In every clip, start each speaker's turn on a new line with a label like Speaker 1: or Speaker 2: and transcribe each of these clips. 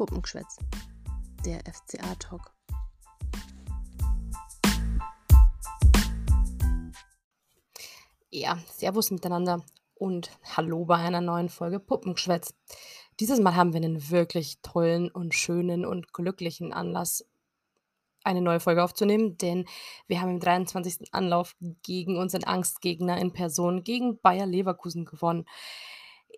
Speaker 1: Puppengeschwätz, der FCA-Talk. Ja, Servus miteinander und Hallo bei einer neuen Folge Puppengeschwätz. Dieses Mal haben wir einen wirklich tollen und schönen und glücklichen Anlass, eine neue Folge aufzunehmen, denn wir haben im 23. Anlauf gegen unseren Angstgegner in Person, gegen Bayer Leverkusen gewonnen.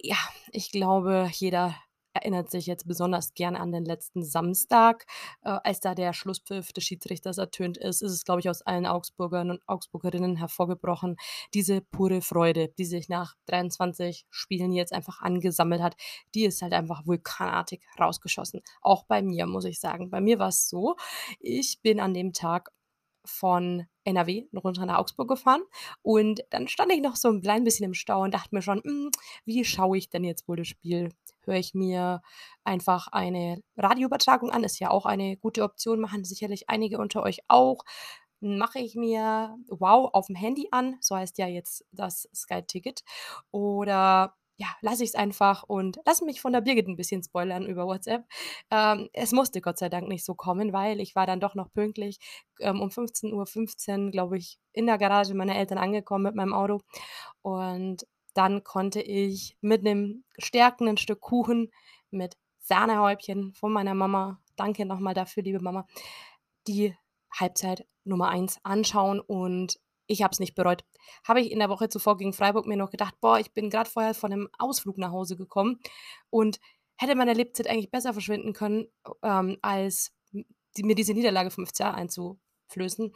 Speaker 1: Ja, ich glaube, jeder erinnert sich jetzt besonders gern an den letzten Samstag, äh, als da der Schlusspfiff des Schiedsrichters ertönt ist, ist es, glaube ich, aus allen Augsburgern und Augsburgerinnen hervorgebrochen. Diese pure Freude, die sich nach 23 Spielen jetzt einfach angesammelt hat, die ist halt einfach vulkanartig rausgeschossen. Auch bei mir, muss ich sagen. Bei mir war es so, ich bin an dem Tag von NRW runter nach Augsburg gefahren und dann stand ich noch so ein klein bisschen im Stau und dachte mir schon: „Hm, wie schaue ich denn jetzt wohl das Spiel?“ Höre ich mir einfach eine Radioübertragung an, ist ja auch eine gute Option, machen sicherlich einige unter euch auch. Mache ich mir WOW aufm Handy an, so heißt ja jetzt das Sky-Ticket, oder ja, lasse ich es einfach und lasse mich von der Birgit ein bisschen spoilern über WhatsApp. Ähm, es musste Gott sei Dank nicht so kommen, weil ich war dann doch noch pünktlich, ähm, um 15:15 glaube ich, in der Garage meiner Eltern angekommen mit meinem Auto. Und dann konnte ich mit einem stärkenden Stück Kuchen mit Sahnehäubchen von meiner Mama danke nochmal dafür, liebe Mama, die Halbzeit Nummer 1 anschauen und ich habe es nicht bereut. Habe ich in der Woche zuvor gegen Freiburg mir noch gedacht: „Boah, ich bin gerade vorher von einem Ausflug nach Hause gekommen und hätte meine Lebzeit eigentlich besser verschwinden können, ähm, als die mir diese Niederlage vom FCA einzuflößen.“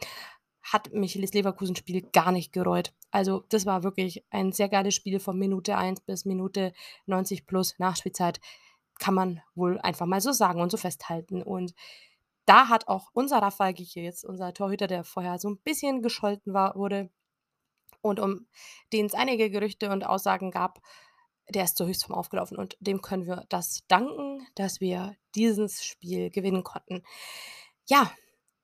Speaker 1: Hat mich das Leverkusen-Spiel gar nicht gereut. Also, das war wirklich ein sehr geiles Spiel von Minute 1 bis Minute 90 plus Nachspielzeit. Kann man wohl einfach mal so sagen und so festhalten. Und da hat auch unser Rafael Gikiewicz, unser Torhüter, der vorher so ein bisschen gescholten war wurde und um den es einige Gerüchte und Aussagen gab, der ist zur Höchstform aufgelaufen und dem können wir das danken, dass wir dieses Spiel gewinnen konnten. Ja,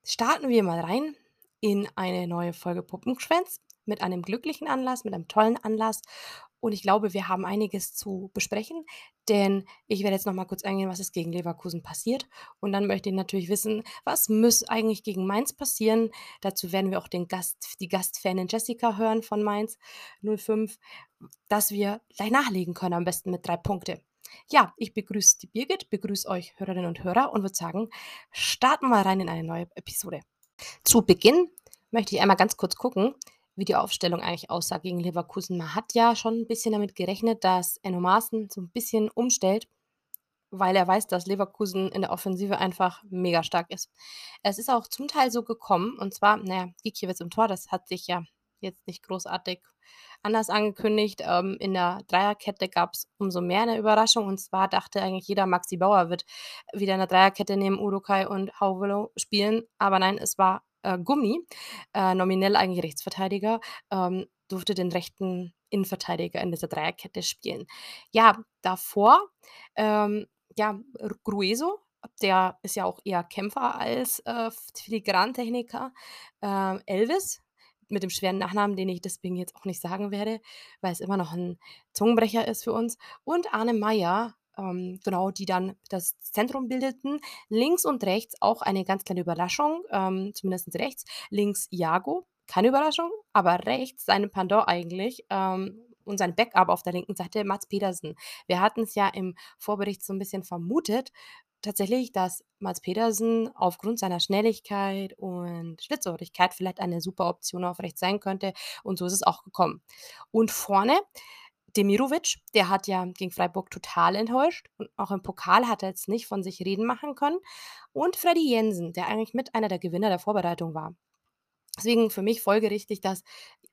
Speaker 1: starten wir mal rein in eine neue Folge Puppengeschwänz mit einem glücklichen Anlass, mit einem tollen Anlass und ich glaube, wir haben einiges zu besprechen, denn ich werde jetzt noch mal kurz eingehen, was ist gegen Leverkusen passiert. Und dann möchte ich natürlich wissen, was muss eigentlich gegen Mainz passieren? Dazu werden wir auch den Gast, die Gastfanin Jessica hören von Mainz 05, dass wir gleich nachlegen können, am besten mit drei Punkte. Ja, ich begrüße die Birgit, begrüße euch Hörerinnen und Hörer und würde sagen, starten wir rein in eine neue Episode. Zu Beginn möchte ich einmal ganz kurz gucken, wie die Aufstellung eigentlich aussah gegen Leverkusen. Man hat ja schon ein bisschen damit gerechnet, dass Enno Maaßen so ein bisschen umstellt, weil er weiß, dass Leverkusen in der Offensive einfach mega stark ist. Es ist auch zum Teil so gekommen und zwar, na ja, Gikiewicz im Tor, das hat sich ja jetzt nicht großartig anders angekündigt. Ähm, in der Dreierkette gab es umso mehr eine Überraschung und zwar dachte eigentlich jeder, Maxi Bauer wird wieder in der Dreierkette neben Urukai und Hauvelo spielen, aber nein, es war äh, Gummi, äh, nominell eigentlich Rechtsverteidiger, ähm, durfte den rechten Innenverteidiger in dieser Dreierkette spielen. Ja, davor, ähm, ja, Grueso, der ist ja auch eher Kämpfer als äh, Filigrantechniker. Ähm, Elvis mit dem schweren Nachnamen, den ich deswegen jetzt auch nicht sagen werde, weil es immer noch ein Zungenbrecher ist für uns. Und Arne Meyer, ähm, genau, die dann das Zentrum bildeten. Links und rechts auch eine ganz kleine Überraschung, ähm, zumindest rechts. Links Iago, keine Überraschung, aber rechts seine Pendant eigentlich. Ähm, und sein Backup auf der linken Seite, Mats Pedersen. Wir hatten es ja im Vorbericht so ein bisschen vermutet, tatsächlich, dass Mats Pedersen aufgrund seiner Schnelligkeit und Schlitzohrigkeit vielleicht eine super Option auf rechts sein könnte. Und so ist es auch gekommen. Und vorne Demirovic, der hat ja gegen Freiburg total enttäuscht und auch im Pokal hat er jetzt nicht von sich reden machen können. Und Freddy Jensen, der eigentlich mit einer der Gewinner der Vorbereitung war. Deswegen für mich folgerichtig, dass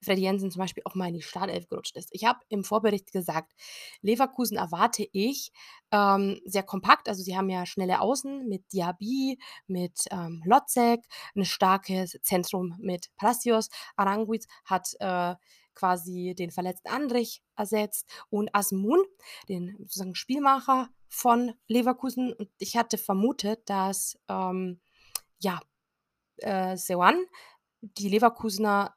Speaker 1: Freddy Jensen zum Beispiel auch mal in die Startelf gerutscht ist. Ich habe im Vorbericht gesagt, Leverkusen erwarte ich ähm, sehr kompakt. Also sie haben ja schnelle Außen mit Diaby, mit ähm, Lotzek, ein starkes Zentrum mit Palacios. Aranguiz hat äh, quasi den verletzten Andrich ersetzt und Asmun, den sozusagen Spielmacher von Leverkusen. Und ich hatte vermutet, dass ähm, ja, äh, Sewan die Leverkusener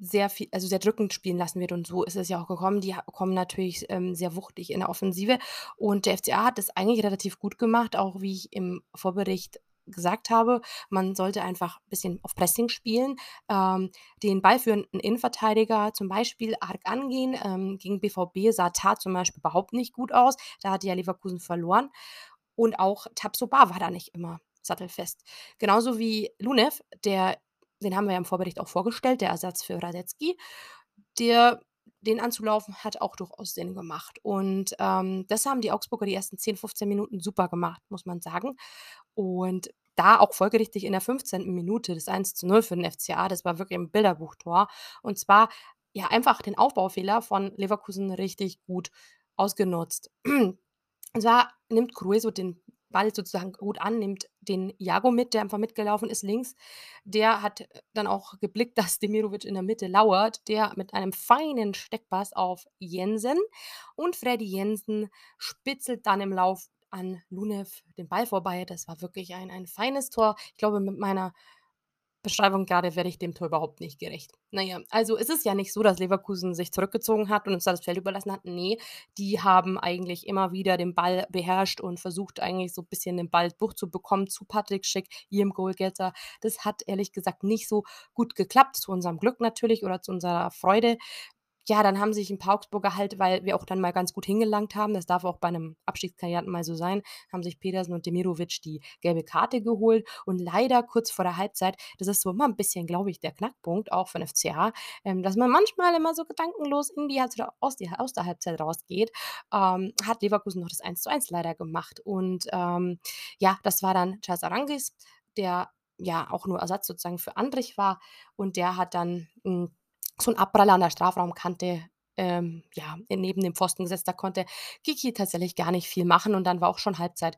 Speaker 1: sehr viel also, sehr drückend spielen lassen wird und so ist es ja auch gekommen. Die kommen natürlich, ähm, sehr wuchtig in der Offensive und der FCA hat das eigentlich relativ gut gemacht, auch wie ich im Vorbericht gesagt habe. Man sollte einfach bisschen auf Pressing spielen, ähm, den ballführenden Innenverteidiger zum Beispiel arg angehen. Ähm, gegen BVB sah Tah zum Beispiel überhaupt nicht gut aus. Da hat ja Leverkusen verloren und auch Tabsoba war da nicht immer sattelfest. Genauso wie Lunev, der den haben wir ja im Vorbericht auch vorgestellt, der Ersatz für Radetzky. Der den anzulaufen hat auch durchaus Sinn gemacht. Und, ähm, das haben die Augsburger die ersten 10, 15 Minuten super gemacht, muss man sagen. Und da auch folgerichtig in der 15. Minute das 1:0 für den FCA. Das war wirklich 'n Bilderbuchtor. Und zwar, ja, einfach den Aufbaufehler von Leverkusen richtig gut ausgenutzt. Und zwar nimmt Grueso den Ball sozusagen gut an, nimmt den Iago mit, der einfach mitgelaufen ist links. Der hat, äh, dann auch geblickt, dass Demirovic in der Mitte lauert, der mit einem feinen Steckpass auf Jensen und Freddy Jensen spitzelt dann im Lauf an Lunev den Ball vorbei. Das war wirklich ein ein feines Tor. Ich glaube, mit meiner Beschreibung grade werde ich dem Tor überhaupt nicht gerecht. Na ja, also es ist ja nicht so, dass Leverkusen sich zurückgezogen hat und uns da das Feld überlassen hat. Ne, die haben eigentlich immer wieder den Ball beherrscht und versucht eigentlich so bisschen den Ball durchzubekommen zu Patrick Schick, ihrem Goalgetter. Das hat ehrlich gesagt nicht so gut geklappt, zu unserem Glück natürlich oder zu unserer Freude. Ja, dann haben sich 'n paar Augsburger halt, weil wir auch dann mal ganz gut hingelangt haben, das darf auch bei 'nem Abstiegskandidaten mal so sein, haben sich Petersen und Demirovic die gelbe Karte geholt. Und leider kurz vor der Halbzeit das ist so immer 'n bisschen, glaube ich, der Knackpunkt auch für 'n FCA, ähm, dass man manchmal immer so gedankenlos in die Halbzeit aus die aus der Halbzeit rausgeht, ähm, hat Leverkusen noch das 1:1 leider gemacht. Und, ähm, ja, das war dann Charles Aránguiz, der ja auch nur Ersatz sozusagen für Andrich war. Und der hat dann, hm, so 'n Abpraller an der Strafraumkante, ähm, ja, neben dem Pfosten gesetzt. Da konnte Kiki tatsächlich gar nicht viel machen und dann war auch schon Halbzeit.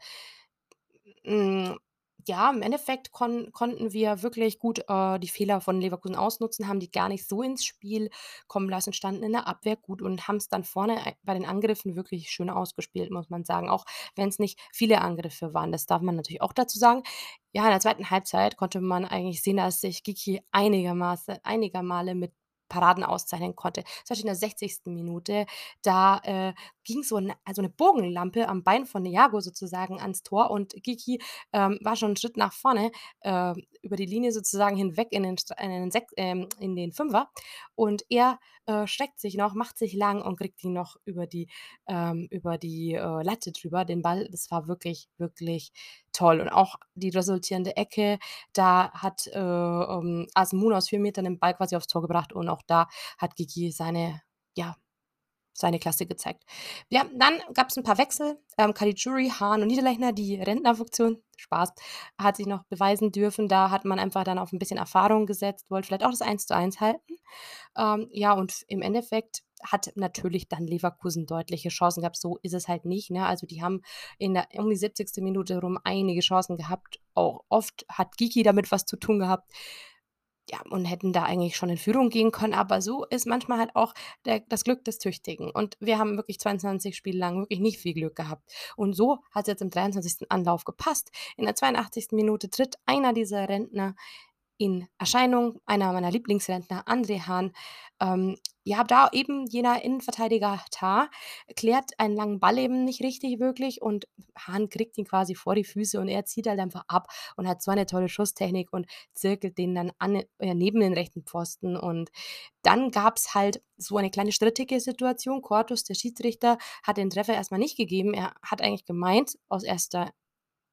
Speaker 1: Hm, ja, im Endeffekt konn konnten wir wirklich gut, äh, die Fehler von Leverkusen ausnutzen, haben die gar nicht so ins Spiel kommen lassen, standen in der Abwehr gut und haben's dann vorne ei bei den Angriffen wirklich schön ausgespielt, muss man sagen, auch wenn's nicht viele Angriffe waren. Das darf man natürlich auch dazu sagen. Ja, in der 2. Halbzeit konnte man eigentlich sehen, dass sich Kiki einigermaßen einiger Male mit Paraden auszeichnen konnte. Zum Beispiel in der 60. Minute, da, äh, ging so 'n also 'ne Bogenlampe am Bein von Iago sozusagen ans Tor und Kiki, ähm, war schon 'n Schritt nach vorne, äh, über die Linie sozusagen hinweg in den in den ähm, in den Fünfer und er, äh, streckt sich noch, macht sich lang und kriegt ihn noch über die ähm, über die, äh, Latte drüber, den Ball. Das war wirklich, wirklich toll. Und auch die resultierende Ecke, da hat, äh, ähm, Asmun aus 4 Metern den Ball quasi aufs Tor gebracht und auch da hat Kiki seine ja, seine Klasse gezeigt. Ja, dann gab's 'n paar Wechsel. Ähm, Caligiuri, Hahn und Niederlechner, die Rentnerfunktion Spaß, hat sich noch beweisen dürfen. Da hat man einfach dann auf 'n bisschen Erfahrung gesetzt, wollte vielleicht auch das 1:1 halten. Ähm, ja, und im Endeffekt hat natürlich dann Leverkusen deutliche Chancen gehabt. So ist es halt nicht, ne? Also, die haben in der um die 70. Minute rum einige Chancen gehabt. Auch oft hat Kiki damit was zu tun gehabt. Ja, und hätten da eigentlich schon in Führung gehen können, aber so ist manchmal halt auch der das Glück des Tüchtigen. Und wir haben wirklich 22 Spiele lang wirklich nicht viel Glück gehabt. Und so hat's jetzt im 23. Anlauf gepasst. In der 82. Minute tritt einer dieser Rentner in Erscheinung, einer meiner Lieblingsrentner, André Hahn. Ähm, ja, da eben jener Innenverteidiger Tah klärt einen langen Ball eben nicht richtig wirklich und Hahn kriegt ihn quasi vor die Füße und er zieht halt einfach ab und hat so eine tolle Schusstechnik und zirkelt den dann an äh, neben den rechten Pfosten. Und dann gab's halt so eine kleine strittige Situation. Courtos, der Schiedsrichter, hat den Treffer erst mal nicht gegeben. Er hat eigentlich gemeint, aus erster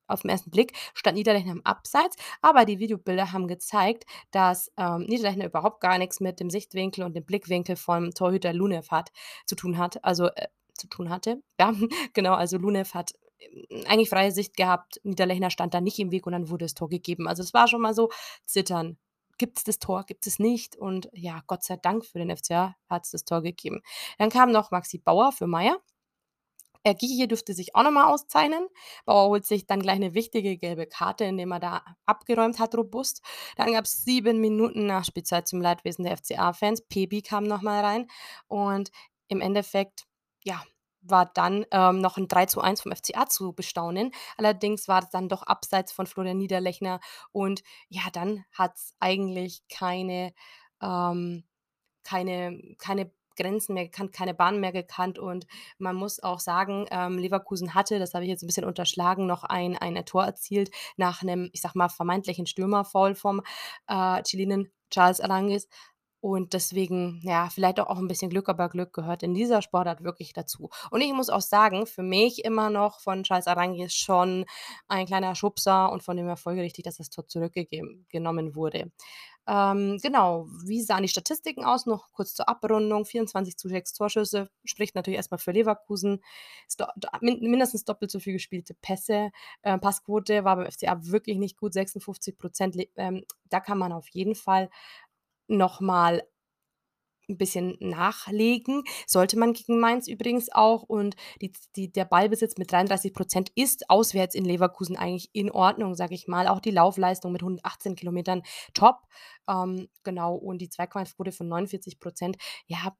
Speaker 1: aufm ersten Blick stand Niederlechner im Abseits, aber die Videobilder haben gezeigt, dass, ähm, Niederlechner überhaupt gar nix mit dem Sichtwinkel und dem Blickwinkel vom Torhüter Lunev hat zu tun hat also, äh, zu tun hatte. Ja, genau, also Lunev hat, hm, eigentlich freie Sicht gehabt. Niederlechner stand da nicht im Weg und dann wurde das Tor gegeben. Also, es war schon mal so Zittern. Gibt's das Tor, gibt's es nicht? Und ja, Gott sei Dank für den FCA hat's das Tor gegeben. Dann kam noch Maxi Bauer für Maier. Äh, Guéhi durfte sich auch noch mal auszeichnen. Bauer holt sich dann gleich 'ne wichtige gelbe Karte, indem er da abgeräumt hat robust. Dann gab's 7 Minuten Nachspielzeit zum Leidwesen der FCA-Fans. Pepi kam noch mal rein und im Endeffekt, ja, war dann, ähm, noch 'n 3:1 vom FCA zu bestaunen. Allerdings war's dann doch abseits von Florian Niederlechner und ja, dann hat's eigentlich keine, ähm keine keine Grenzen mehr gekannt, keine Bahn mehr gekannt und man muss auch sagen, ähm, Leverkusen hatte, das habe ich jetzt 'n bisschen unterschlagen, noch ein ein Tor erzielt nach 'nem, ich sage mal, vermeintlichen Stürmerfoul vom, äh, Chilenen Charles Aránguiz. Und deswegen, ja, vielleicht auch 'n bisschen Glück, aber Glück gehört in dieser Sportart wirklich dazu. Und ich muss auch sagen, für mich immer noch von Charles Aránguiz schon ein kleiner Schubser und von dem her folgerichtig, dass das Tor zurückgegeben genommen wurde. Ähm, genau, wie sahen die Statistiken aus? Noch kurz zur Abrundung: 24 zu 6 Torschüsse, spricht natürlich erst mal für Leverkusen. Min mindestens doppelt so viel gespielte Pässe. Äh, Passquote war beim FCA wirklich nicht gut, 56 %. Le ähm, da kann man auf jeden Fall noch mal 'n bisschen nachlegen. Sollte man gegen Mainz übrigens auch und die die der Ballbesitz mit 33 % ist auswärts in Leverkusen eigentlich in Ordnung, sage ich mal. Auch die Laufleistung mit 118 Kilometern top. Ähm, genau, und die Zweikampfquote von 49 %, ja,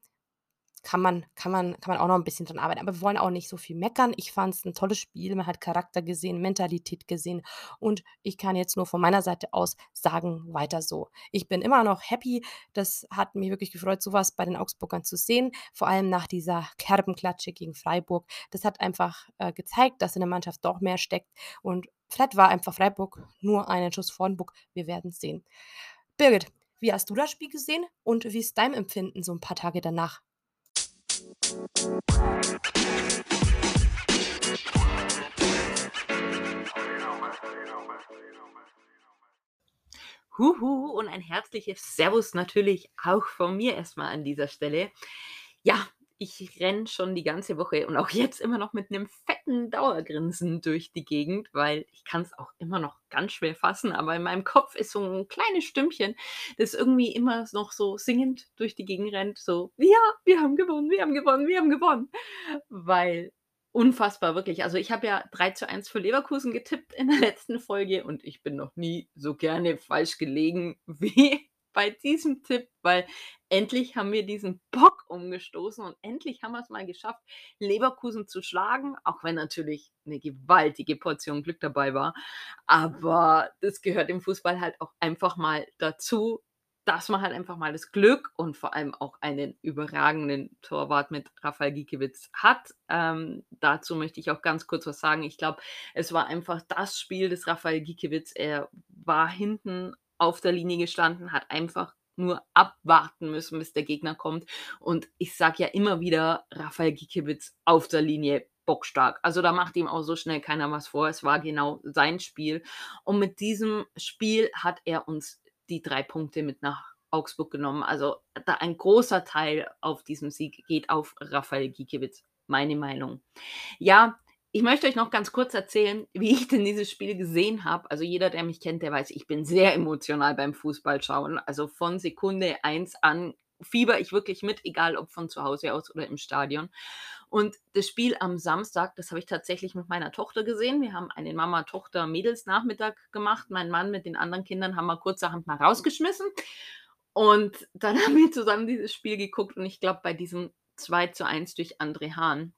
Speaker 1: kann man kann man kann man auch noch 'n bisschen dran arbeiten. Aber wir wollen auch nicht so viel meckern. Ich fand's 'n tolles Spiel. Man hat Charakter gesehen, Mentalität gesehen und ich kann jetzt nur von meiner Seite aus sagen: „Weiter so.“ Ich bin immer noch happy. Das hat mich wirklich gefreut, so was bei den Augsburgern zu sehen, vor allem nach dieser herben Klatsche gegen Freiburg. Das hat einfach, äh, gezeigt, dass in der Mannschaft doch mehr steckt und vielleicht war einfach Freiburg nur einen Schuss vorn Bug. Wir werden's sehen. Birgit, wie hast du das Spiel gesehen und wie ist dein Empfinden so 'n paar Tage danach?
Speaker 2: Huhu und ein herzliches Servus natürlich auch von mir erst mal an dieser Stelle. Ja, ich renne schon die ganze Woche und auch jetzt immer noch mit 'nem fetten Dauergrinsen durch die Gegend, weil ich kann's auch immer noch ganz schwer fassen, aber in meinem Kopf ist so 'n kleines Stimmchen, das irgendwie immer noch so singend durch die Gegend rennt, so: „Ja, wir haben gewonnen, wir haben gewonnen, wir haben gewonnen.“ Weil unfassbar, wirklich. Also, ich habe ja 3:1 für Leverkusen getippt in der letzten Folge und ich bin noch nie so gerne falsch gelegen wie bei diesem Tipp, weil endlich haben wir diesen Bock umgestoßen und endlich haben wir's mal geschafft, Leverkusen zu schlagen, auch wenn natürlich 'ne gewaltige Portion Glück dabei war. Aber das gehört im Fußball halt auch einfach mal dazu, dass man halt einfach mal das Glück und vor allem auch einen überragenden Torwart mit Rafael Giekewitz hat. Ähm, dazu möchte ich auch ganz kurz was sagen. Ich glaube, es war einfach das Spiel des Rafael Giekewitz. Er war hinten auf der Linie gestanden, hat einfach nur abwarten müssen, bis der Gegner kommt. Und ich sage ja immer wieder: „Rafael Giekewitz auf der Linie bockstark.“ Also, da macht ihm auch so schnell keiner was vor. Es war genau sein Spiel. Und mit diesem Spiel hat er uns die 3 Punkte mit nach Augsburg genommen. Also, da ein großer Teil auf diesem Sieg geht auf Rafael Giekewitz, meine Meinung. Ja, ich möchte euch noch ganz kurz erzählen, wie ich denn dieses Spiel gesehen habe. Also, jeder, der mich kennt, der weiß, ich bin sehr emotional beim Fußballschauen. Also, von Sekunde 1 an fiebere ich wirklich mit, egal ob von zu Hause aus oder im Stadion. Und das Spiel am Samstag, das habe ich tatsächlich mit meiner Tochter gesehen. Wir haben einen Mama-Tochter-Mädels-Nachmittag gemacht. Mein Mann mit den anderen Kindern haben wir kurzerhand mal rausgeschmissen und dann haben wir zusammen dieses Spiel geguckt und ich glaube, bei diesem 2:1 durch André Hahn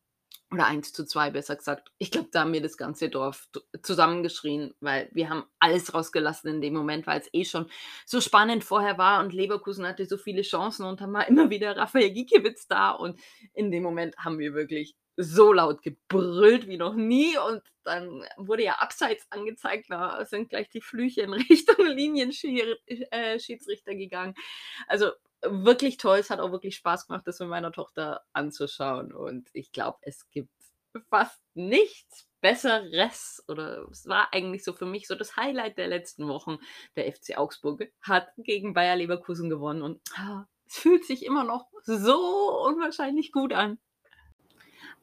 Speaker 2: oder 1:2 besser gesagt, ich glaube, da haben wir das ganze Dorf zusammengeschrien, weil wir haben alles rausgelassen in dem Moment, weil's eh schon so spannend vorher war und Leverkusen hatte so viele Chancen und dann war immer wieder Rafael Giekewitz da und in dem Moment haben wir wirklich so laut gebrüllt wie noch nie und dann wurde ja abseits angezeigt, da sind gleich die Flüche in Richtung Linienschiri äh, gegangen. Also, wirklich toll. Es hat auch wirklich Spaß gemacht, das mit meiner Tochter anzuschauen und ich glaube, es gibt fast nichts Besseres oder es war eigentlich so für mich so das Highlight der letzten Wochen. Der FC Augsburg hat gegen Bayer Leverkusen gewonnen und, ah, es fühlt sich immer noch so unwahrscheinlich gut an.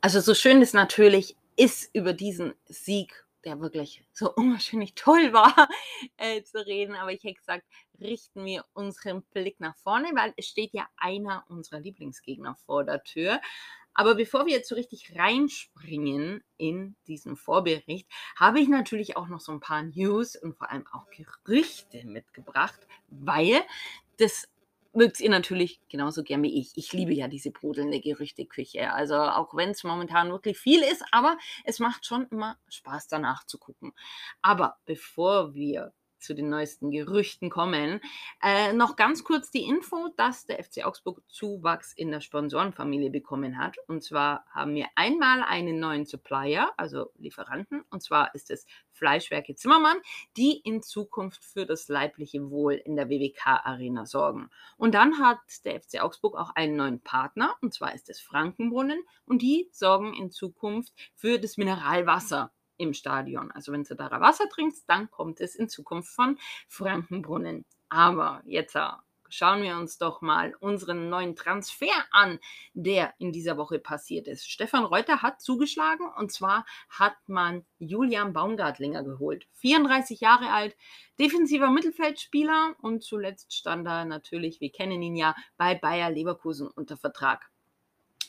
Speaker 2: Also, so schön es natürlich ist, über diesen Sieg, der wirklich so unwahrscheinlich toll war, äh, zu reden, aber ich hätte gesagt, richten wir unseren Blick nach vorne, weil es steht ja einer unserer Lieblingsgegner vor der Tür. Aber bevor wir jetzt so richtig reinspringen in diesen Vorbericht, habe ich natürlich auch noch so 'n paar News und vor allem auch Gerüchte mitgebracht, weil das mögt ihr natürlich genauso gern wie ich. Ich liebe ja diese brodelnde Gerüchteküche. Also, auch wenn's momentan wirklich viel ist, aber es macht schon immer Spaß, danach zu gucken. Aber bevor wir zu den neuesten Gerüchten kommen. Äh, noch ganz kurz die Info, dass der FC Augsburg Zuwachs in der Sponsorenfamilie bekommen hat. Und zwar haben wir einmal einen neuen Supplier, also Lieferanten, und zwar ist es Fleischwerke Zimmermann, die in Zukunft für das leibliche Wohl in der WWK-Arena sorgen. Und dann hat der FC Augsburg auch einen neuen Partner, und zwar ist es Frankenbrunnen, und die sorgen in Zukunft für das Mineralwasser im Stadion. Also wenn du da Wasser trinkst, dann kommt es in Zukunft von Frankenbrunnen. Aber jetzt äh, schauen wir uns doch mal unseren neuen Transfer an, der in dieser Woche passiert ist. Stefan Reuter hat zugeschlagen und zwar hat man Julian Baumgartlinger geholt. 34 Jahre alt, defensiver Mittelfeldspieler und zuletzt stand er natürlich, wir kennen ihn ja, bei Bayer Leverkusen unter Vertrag.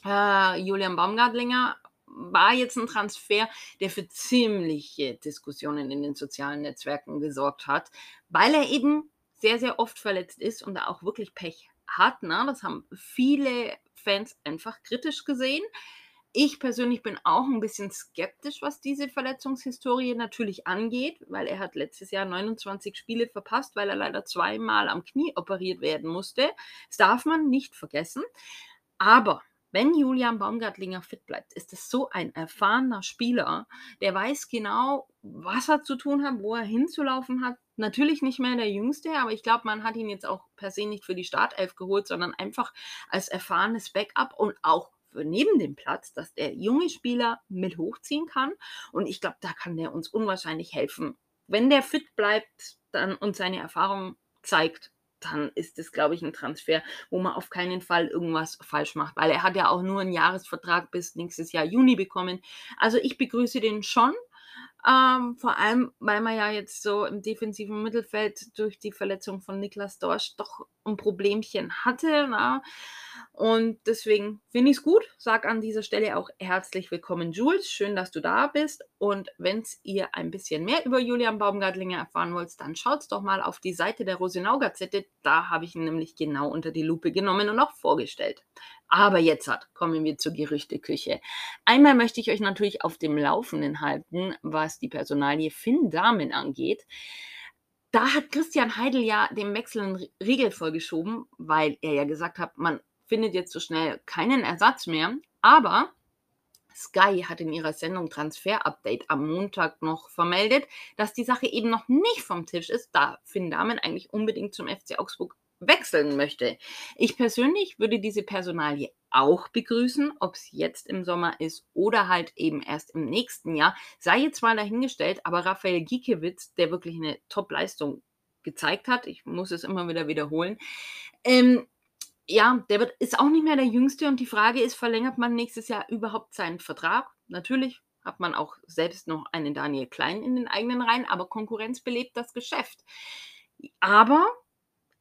Speaker 2: Äh, Julian Baumgartlinger war jetzt ein Transfer, der für ziemliche Diskussionen in den sozialen Netzwerken gesorgt hat, weil er eben sehr, sehr oft verletzt ist und da auch wirklich Pech hat. Ne? Das haben viele Fans einfach kritisch gesehen. Ich persönlich bin auch ein bisschen skeptisch, was diese Verletzungshistorie natürlich angeht, weil er hat letztes Jahr 29 Spiele verpasst, weil er leider zweimal am Knie operiert werden musste. Das darf man nicht vergessen. Aber wenn Julian Baumgartlinger fit bleibt, ist es so ein erfahrener Spieler, der weiß genau, was er zu tun hat, wo er hinzulaufen hat. Natürlich nicht mehr der Jüngste, aber ich glaube, man hat ihn jetzt auch per se nicht für die Startelf geholt, sondern einfach als erfahrenes Backup und auch für neben dem Platz, dass der junge Spieler mit hochziehen kann. Und ich glaube, da kann der uns unwahrscheinlich helfen. Wenn der fit bleibt dann und seine Erfahrung zeigt, dann ist es, glaube ich, ein Transfer, wo man auf keinen Fall irgendwas falsch macht, weil er hat ja auch nur einen Jahresvertrag bis nächstes Jahr Juni bekommen. Also ich begrüße den schon. Ähm, vor allem, weil man ja jetzt so im defensiven Mittelfeld durch die Verletzung von Niklas Dorsch doch ein Problemchen hatte. Na? Und deswegen finde ich es gut. Sag an dieser Stelle auch herzlich willkommen, Jules. Schön, dass du da bist. Und wenn ihr ein bisschen mehr über Julian Baumgartlinger erfahren wollt, dann schaut doch mal auf die Seite der Rosenau Gazette. Da habe ich ihn nämlich genau unter die Lupe genommen und auch vorgestellt. Aber jetzt hat, kommen wir zur Gerüchteküche. Einmal möchte ich euch natürlich auf dem Laufenden halten, was die Personalie Finn Damen angeht da hat Christian Heidel ja dem Wechsel einen Riegel vorgeschoben, weil er ja gesagt hat, man findet jetzt so schnell keinen Ersatz mehr. Aber Sky hat in ihrer Sendung Transfer Update am Montag noch vermeldet, dass die Sache eben noch nicht vom Tisch ist, da Finn Damen eigentlich unbedingt zum FC Augsburg wechseln möchte. Ich persönlich würde diese Personalie auch begrüßen, ob es jetzt im Sommer ist oder halt eben erst im nächsten Jahr. Sei jetzt mal dahingestellt, aber Raphael Giekewitz, der wirklich eine Top-Leistung gezeigt hat, ich muss es immer wieder wiederholen, ähm, ja, der wird, ist auch nicht mehr der Jüngste und die Frage ist, verlängert man nächstes Jahr überhaupt seinen Vertrag? Natürlich hat man auch selbst noch einen Daniel Klein in den eigenen Reihen, aber Konkurrenz belebt das Geschäft. Aber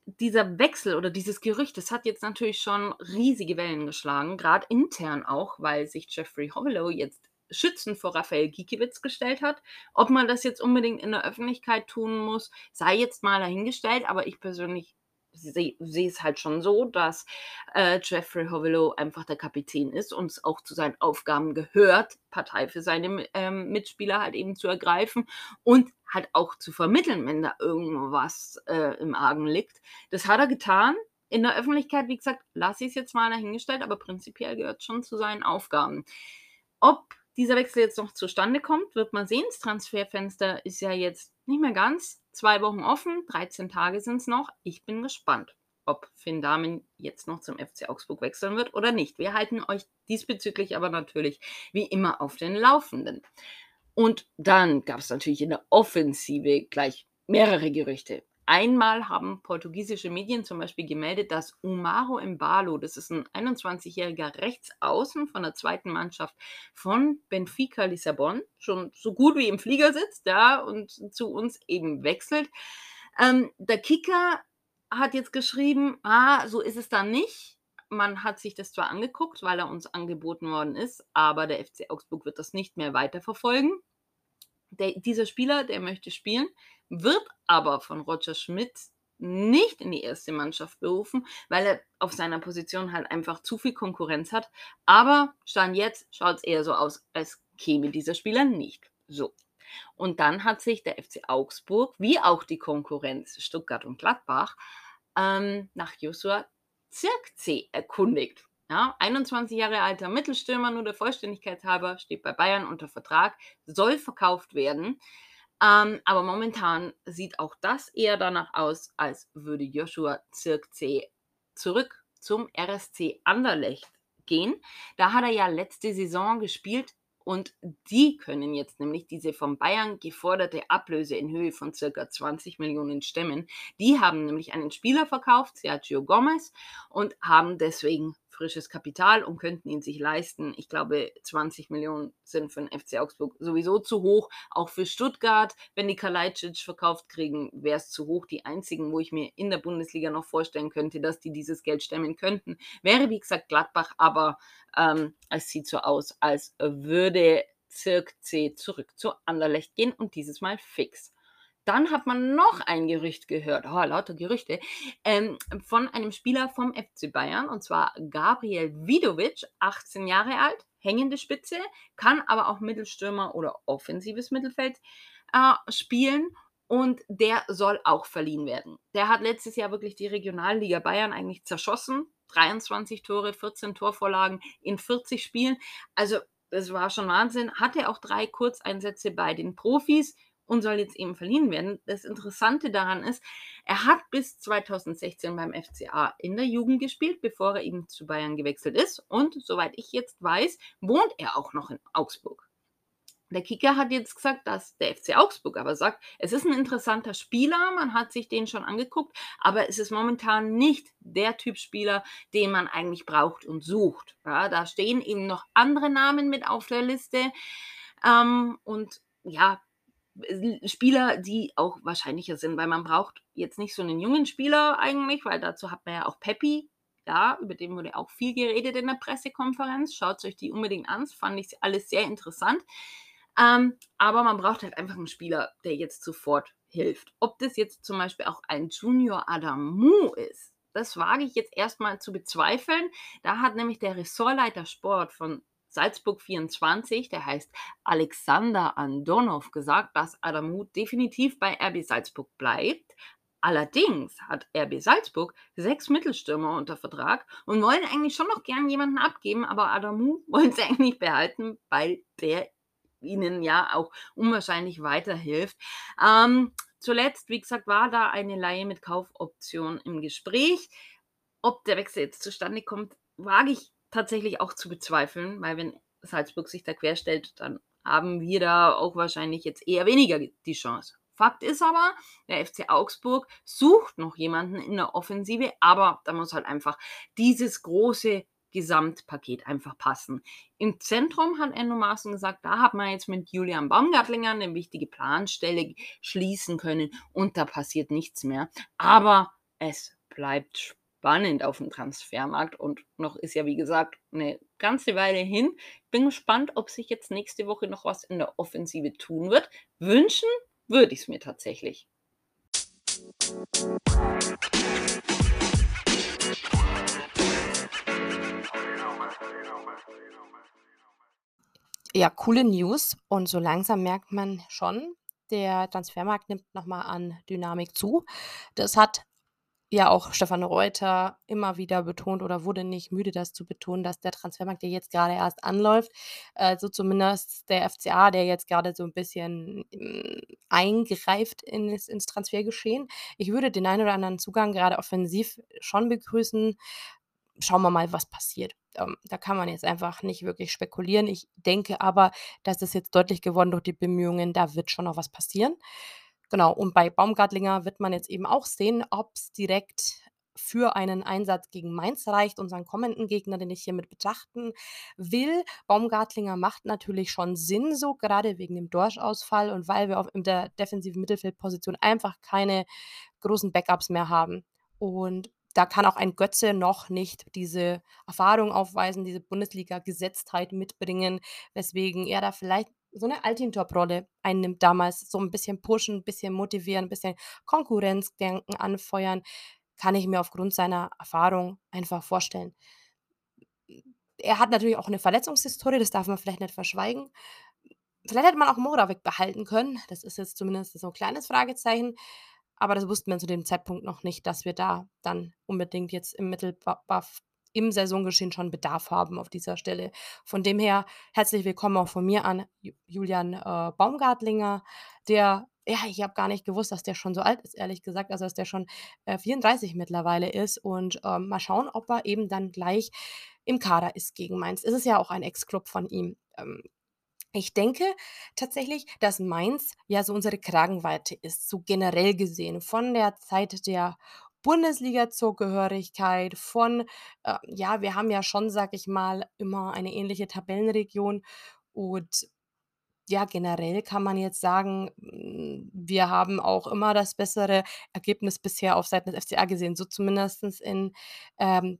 Speaker 2: dieser Wechsel oder dieses Gerücht, das hat jetzt natürlich schon riesige Wellen geschlagen, gerade intern auch, weil sich Jeffrey Hovelow jetzt schützend vor Raphael Gikiewicz gestellt hat. Ob man das jetzt unbedingt in der Öffentlichkeit tun muss, sei jetzt mal dahingestellt, aber ich persönlich sehe seh es halt schon so, dass äh, Jeffrey Hovelow einfach der Kapitän ist und es auch zu seinen Aufgaben gehört, Partei für seine ähm, Mitspieler halt eben zu ergreifen und halt auch zu vermitteln, wenn da irgendwas äh, im Argen liegt. Das hat er getan. In der Öffentlichkeit, wie gesagt, lasse ich es jetzt mal dahingestellt, aber prinzipiell gehört schon zu seinen Aufgaben. Ob dieser Wechsel jetzt noch zustande kommt, wird man sehen. Das Transferfenster ist ja jetzt nicht mehr ganz. Zwei Wochen offen, 13 Tage sind es noch. Ich bin gespannt, ob Finn Damen jetzt noch zum FC Augsburg wechseln wird oder nicht. Wir halten euch diesbezüglich aber natürlich wie immer auf den Laufenden. Und dann gab es natürlich in der Offensive gleich mehrere Gerüchte. Einmal haben portugiesische Medien zum Beispiel gemeldet, dass Umaro Embalo, das ist ein 21-jähriger Rechtsaußen von der zweiten Mannschaft von Benfica Lissabon, schon so gut wie im Flieger sitzt, ja, und zu uns eben wechselt. Ähm, der Kicker hat jetzt geschrieben, ah, so ist es dann nicht. Man hat sich das zwar angeguckt, weil er uns angeboten worden ist, aber der FC Augsburg wird das nicht mehr weiterverfolgen. Der, dieser Spieler, der möchte spielen, wird aber von Roger Schmidt nicht in die erste Mannschaft berufen, weil er auf seiner Position halt einfach zu viel Konkurrenz hat. Aber Stand jetzt schaut es eher so aus, als käme dieser Spieler nicht. So. Und dann hat sich der FC Augsburg, wie auch die Konkurrenz Stuttgart und Gladbach, ähm, nach Joshua Zirkzee erkundigt. Ja, 21 Jahre alter Mittelstürmer, nur der Vollständigkeit halber, steht bei Bayern unter Vertrag, soll verkauft werden. Ähm, aber momentan sieht auch das eher danach aus, als würde Joshua Zirkzee zurück zum RSC Anderlecht gehen. Da hat er ja letzte Saison gespielt und die können jetzt nämlich diese von Bayern geforderte Ablöse in Höhe von circa 20 Millionen stemmen. Die haben nämlich einen Spieler verkauft, Sergio Gomez, und haben deswegen frisches Kapital und könnten ihn sich leisten. Ich glaube, 20 Millionen sind für den FC Augsburg sowieso zu hoch. Auch für Stuttgart, wenn die Kalajdzic verkauft kriegen, wäre es zu hoch. Die einzigen, wo ich mir in der Bundesliga noch vorstellen könnte, dass die dieses Geld stemmen könnten, wäre wie gesagt Gladbach. Aber ähm, es sieht so aus, als würde Zirk C zurück zu Anderlecht gehen und dieses Mal fix. Dann hat man noch ein Gerücht gehört, oh, lauter Gerüchte, ähm, von einem Spieler vom FC Bayern, und zwar Gabriel Vidovic, 18 Jahre alt, hängende Spitze, kann aber auch Mittelstürmer oder offensives Mittelfeld äh, spielen und der soll auch verliehen werden. Der hat letztes Jahr wirklich die Regionalliga Bayern eigentlich zerschossen. 23 Tore, 14 Torvorlagen in 40 Spielen. Also das war schon Wahnsinn. Hatte auch drei Kurzeinsätze bei den Profis und soll jetzt eben verliehen werden. Das Interessante daran ist, er hat bis 2016 beim FCA in der Jugend gespielt, bevor er eben zu Bayern gewechselt ist. Und soweit ich jetzt weiß, wohnt er auch noch in Augsburg. Der Kicker hat jetzt gesagt, dass der FC Augsburg aber sagt, es ist ein interessanter Spieler, man hat sich den schon angeguckt, aber es ist momentan nicht der Typ Spieler, den man eigentlich braucht und sucht. Ja, da stehen eben noch andere Namen mit auf der Liste. Ähm, und ja, Spieler, die auch wahrscheinlicher sind, weil man braucht jetzt nicht so einen jungen Spieler eigentlich, weil dazu hat man ja auch Peppi, ja, über den wurde auch viel geredet in der Pressekonferenz. Schaut euch die unbedingt an, das fand ich alles sehr interessant. Ähm, aber man braucht halt einfach einen Spieler, der jetzt sofort hilft. Ob das jetzt zum Beispiel auch ein Junior Adamu ist, das wage ich jetzt erstmal zu bezweifeln. Da hat nämlich der Ressortleiter Sport von Salzburg 24, der heißt Alexander Andonov, gesagt, dass Adamu definitiv bei RB Salzburg bleibt. Allerdings hat RB Salzburg sechs Mittelstürmer unter Vertrag und wollen eigentlich schon noch gern jemanden abgeben, aber Adamu wollen sie eigentlich behalten, weil der ihnen ja auch unwahrscheinlich weiterhilft. Ähm, zuletzt, wie gesagt, war da eine Laie mit Kaufoption im Gespräch. Ob der Wechsel jetzt zustande kommt, wage ich tatsächlich auch zu bezweifeln, weil wenn Salzburg sich da querstellt, dann haben wir da auch wahrscheinlich jetzt eher weniger die Chance. Fakt ist aber, der FC Augsburg sucht noch jemanden in der Offensive, aber da muss halt einfach dieses große Gesamtpaket einfach passen. Im Zentrum hat Enno Maaßen gesagt, da hat man jetzt mit Julian Baumgartlinger eine wichtige Planstelle schließen können und da passiert nichts mehr. Aber es bleibt spannend spannend auf dem Transfermarkt und noch ist ja, wie gesagt, eine ganze Weile hin. Bin gespannt, ob sich jetzt nächste Woche noch was in der Offensive tun wird. Wünschen würde ich es mir tatsächlich.
Speaker 1: Ja, coole News. Und so langsam merkt man schon, der Transfermarkt nimmt nochmal an Dynamik zu. Das hat ja auch Stefan Reuter immer wieder betont oder wurde nicht müde, das zu betonen, dass der Transfermarkt, der jetzt gerade erst anläuft, äh, so zumindest der FCA, der jetzt gerade so ein bisschen, hm, eingreift ins ins Transfergeschehen. Ich würde den einen oder anderen Zugang gerade offensiv schon begrüßen. Schauen wir mal, was passiert. Ähm, da kann man jetzt einfach nicht wirklich spekulieren. Ich denke aber, das ist jetzt deutlich geworden durch die Bemühungen, da wird schon noch was passieren. Genau, und bei Baumgartlinger wird man jetzt eben auch sehen, ob es direkt für einen Einsatz gegen Mainz reicht, unseren kommenden Gegner, den ich hiermit betrachten will. Baumgartlinger macht natürlich schon Sinn so, gerade wegen dem Dorsch-Ausfall und weil wir auf in der defensiven Mittelfeldposition einfach keine großen Backups mehr haben. Und da kann auch ein Götze noch nicht diese Erfahrung aufweisen, diese Bundesliga-Gesetztheit mitbringen, weswegen er da vielleicht so eine Altintop-Rolle einnimmt damals, so ein bisschen pushen, ein bisschen motivieren, ein bisschen Konkurrenzdenken anfeuern, kann ich mir aufgrund seiner Erfahrung einfach vorstellen. Er hat natürlich auch eine Verletzungshistorie, das darf man vielleicht nicht verschweigen. Vielleicht hätte man auch Moravec behalten können. Das ist jetzt zumindest so 'n kleines Fragezeichen, aber das wussten wir zu dem Zeitpunkt noch nicht, dass wir da dann unbedingt jetzt im Mittelba Buff im Saisongeschehen schon Bedarf haben auf dieser Stelle. Von dem her herzlich willkommen auch von mir an Ju Julian, äh, Baumgartlinger, der ja, ich habe gar nicht gewusst, dass der schon so alt ist, ehrlich gesagt, also, dass der schon, äh, 34 mittlerweile ist und, ähm, mal schauen, ob er eben dann gleich im Kader ist gegen Mainz. Es ist ja auch ein Ex-Club von ihm. Ähm, ich denke tatsächlich, dass Mainz ja so unsere Kragenweite ist, so generell gesehen, von der Zeit der Bundesligazugehörigkeit, von äh, ja, wir haben ja schon, sage ich mal, immer eine ähnliche Tabellenregion und ja, generell kann man jetzt sagen, hm, wir haben auch immer das bessere Ergebnis bisher auf Seiten des FCA gesehen, so zumindestens in, ähm,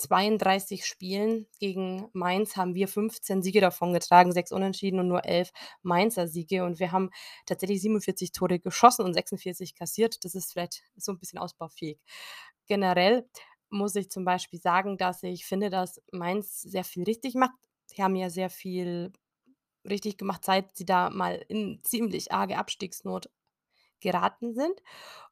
Speaker 1: 32 Spielen gegen Mainz haben wir 15 Siege davongetragen, 6 Unentschieden und nur 11 Mainzer Siege und wir haben tatsächlich 47 Tore geschossen und 46 kassiert. Das ist vielleicht so 'n bisschen ausbaufähig. Generell muss ich zum Beispiel sagen, dass ich finde, dass Mainz sehr viel richtig macht. Die haben ja sehr viel richtig gemacht, seit sie da mal in ziemlich arge Abstiegsnot geraten sind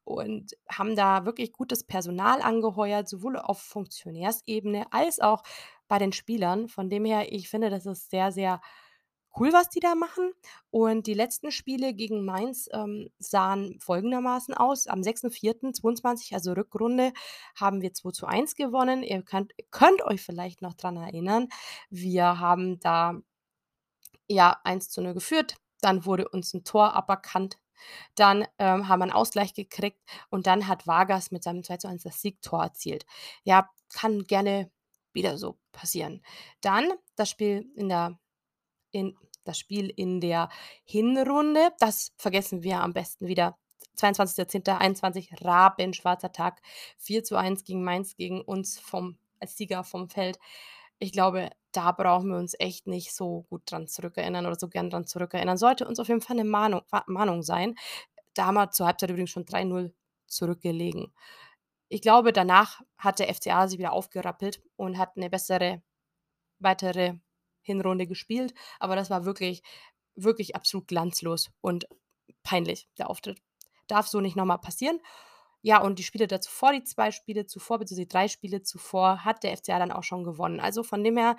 Speaker 1: und haben da wirklich gutes Personal angeheuert, sowohl auf Funktionärsebene als auch bei den Spielern. Von dem her, ich finde, das ist sehr, sehr cool, was die da machen. Und die letzten Spiele gegen Mainz, ähm, sahen folgendermaßen aus: Am 6.4.22, also Rückrunde, haben wir 2:1 gewonnen. Ihr könnt könnt euch vielleicht noch dran erinnern. Wir haben da ja, 1:0 geführt, dann wurde uns 'n Tor aberkannt. Dann, ähm, haben wir 'n Ausgleich gekriegt und dann hat Vargas mit seinem 2:1 das Siegtor erzielt. Ja, kann gerne wieder so passieren. Dann das Spiel in der in das Spiel in der Hinrunde, das vergessen wir am besten wieder. 22.10.21, rabenschwarzer Tag, 4:1 gegen Mainz gegen uns vom als Sieger vom Feld. Ich glaube, da brauchen wir uns echt nicht so gut dran zurückerinnern oder so gern dran zurückerinnern. Sollte uns auf jeden Fall 'ne Mahnung Mahnung sein. Da haben wir zur Halbzeit übrigens schon 3:0 zurückgelegen. Ich glaube, danach hat der FCA sich wieder aufgerappelt und hat 'ne bessere weitere Hinrunde gespielt, aber das war wirklich wirklich absolut glanzlos und peinlich, der Auftritt. Darf so nicht noch mal passieren. Ja, und die Spiele da zuvor, die 2 Spiele zuvor, beziehungsweise die 3 Spiele zuvor, hat der FCA dann auch schon gewonnen. Also, von dem her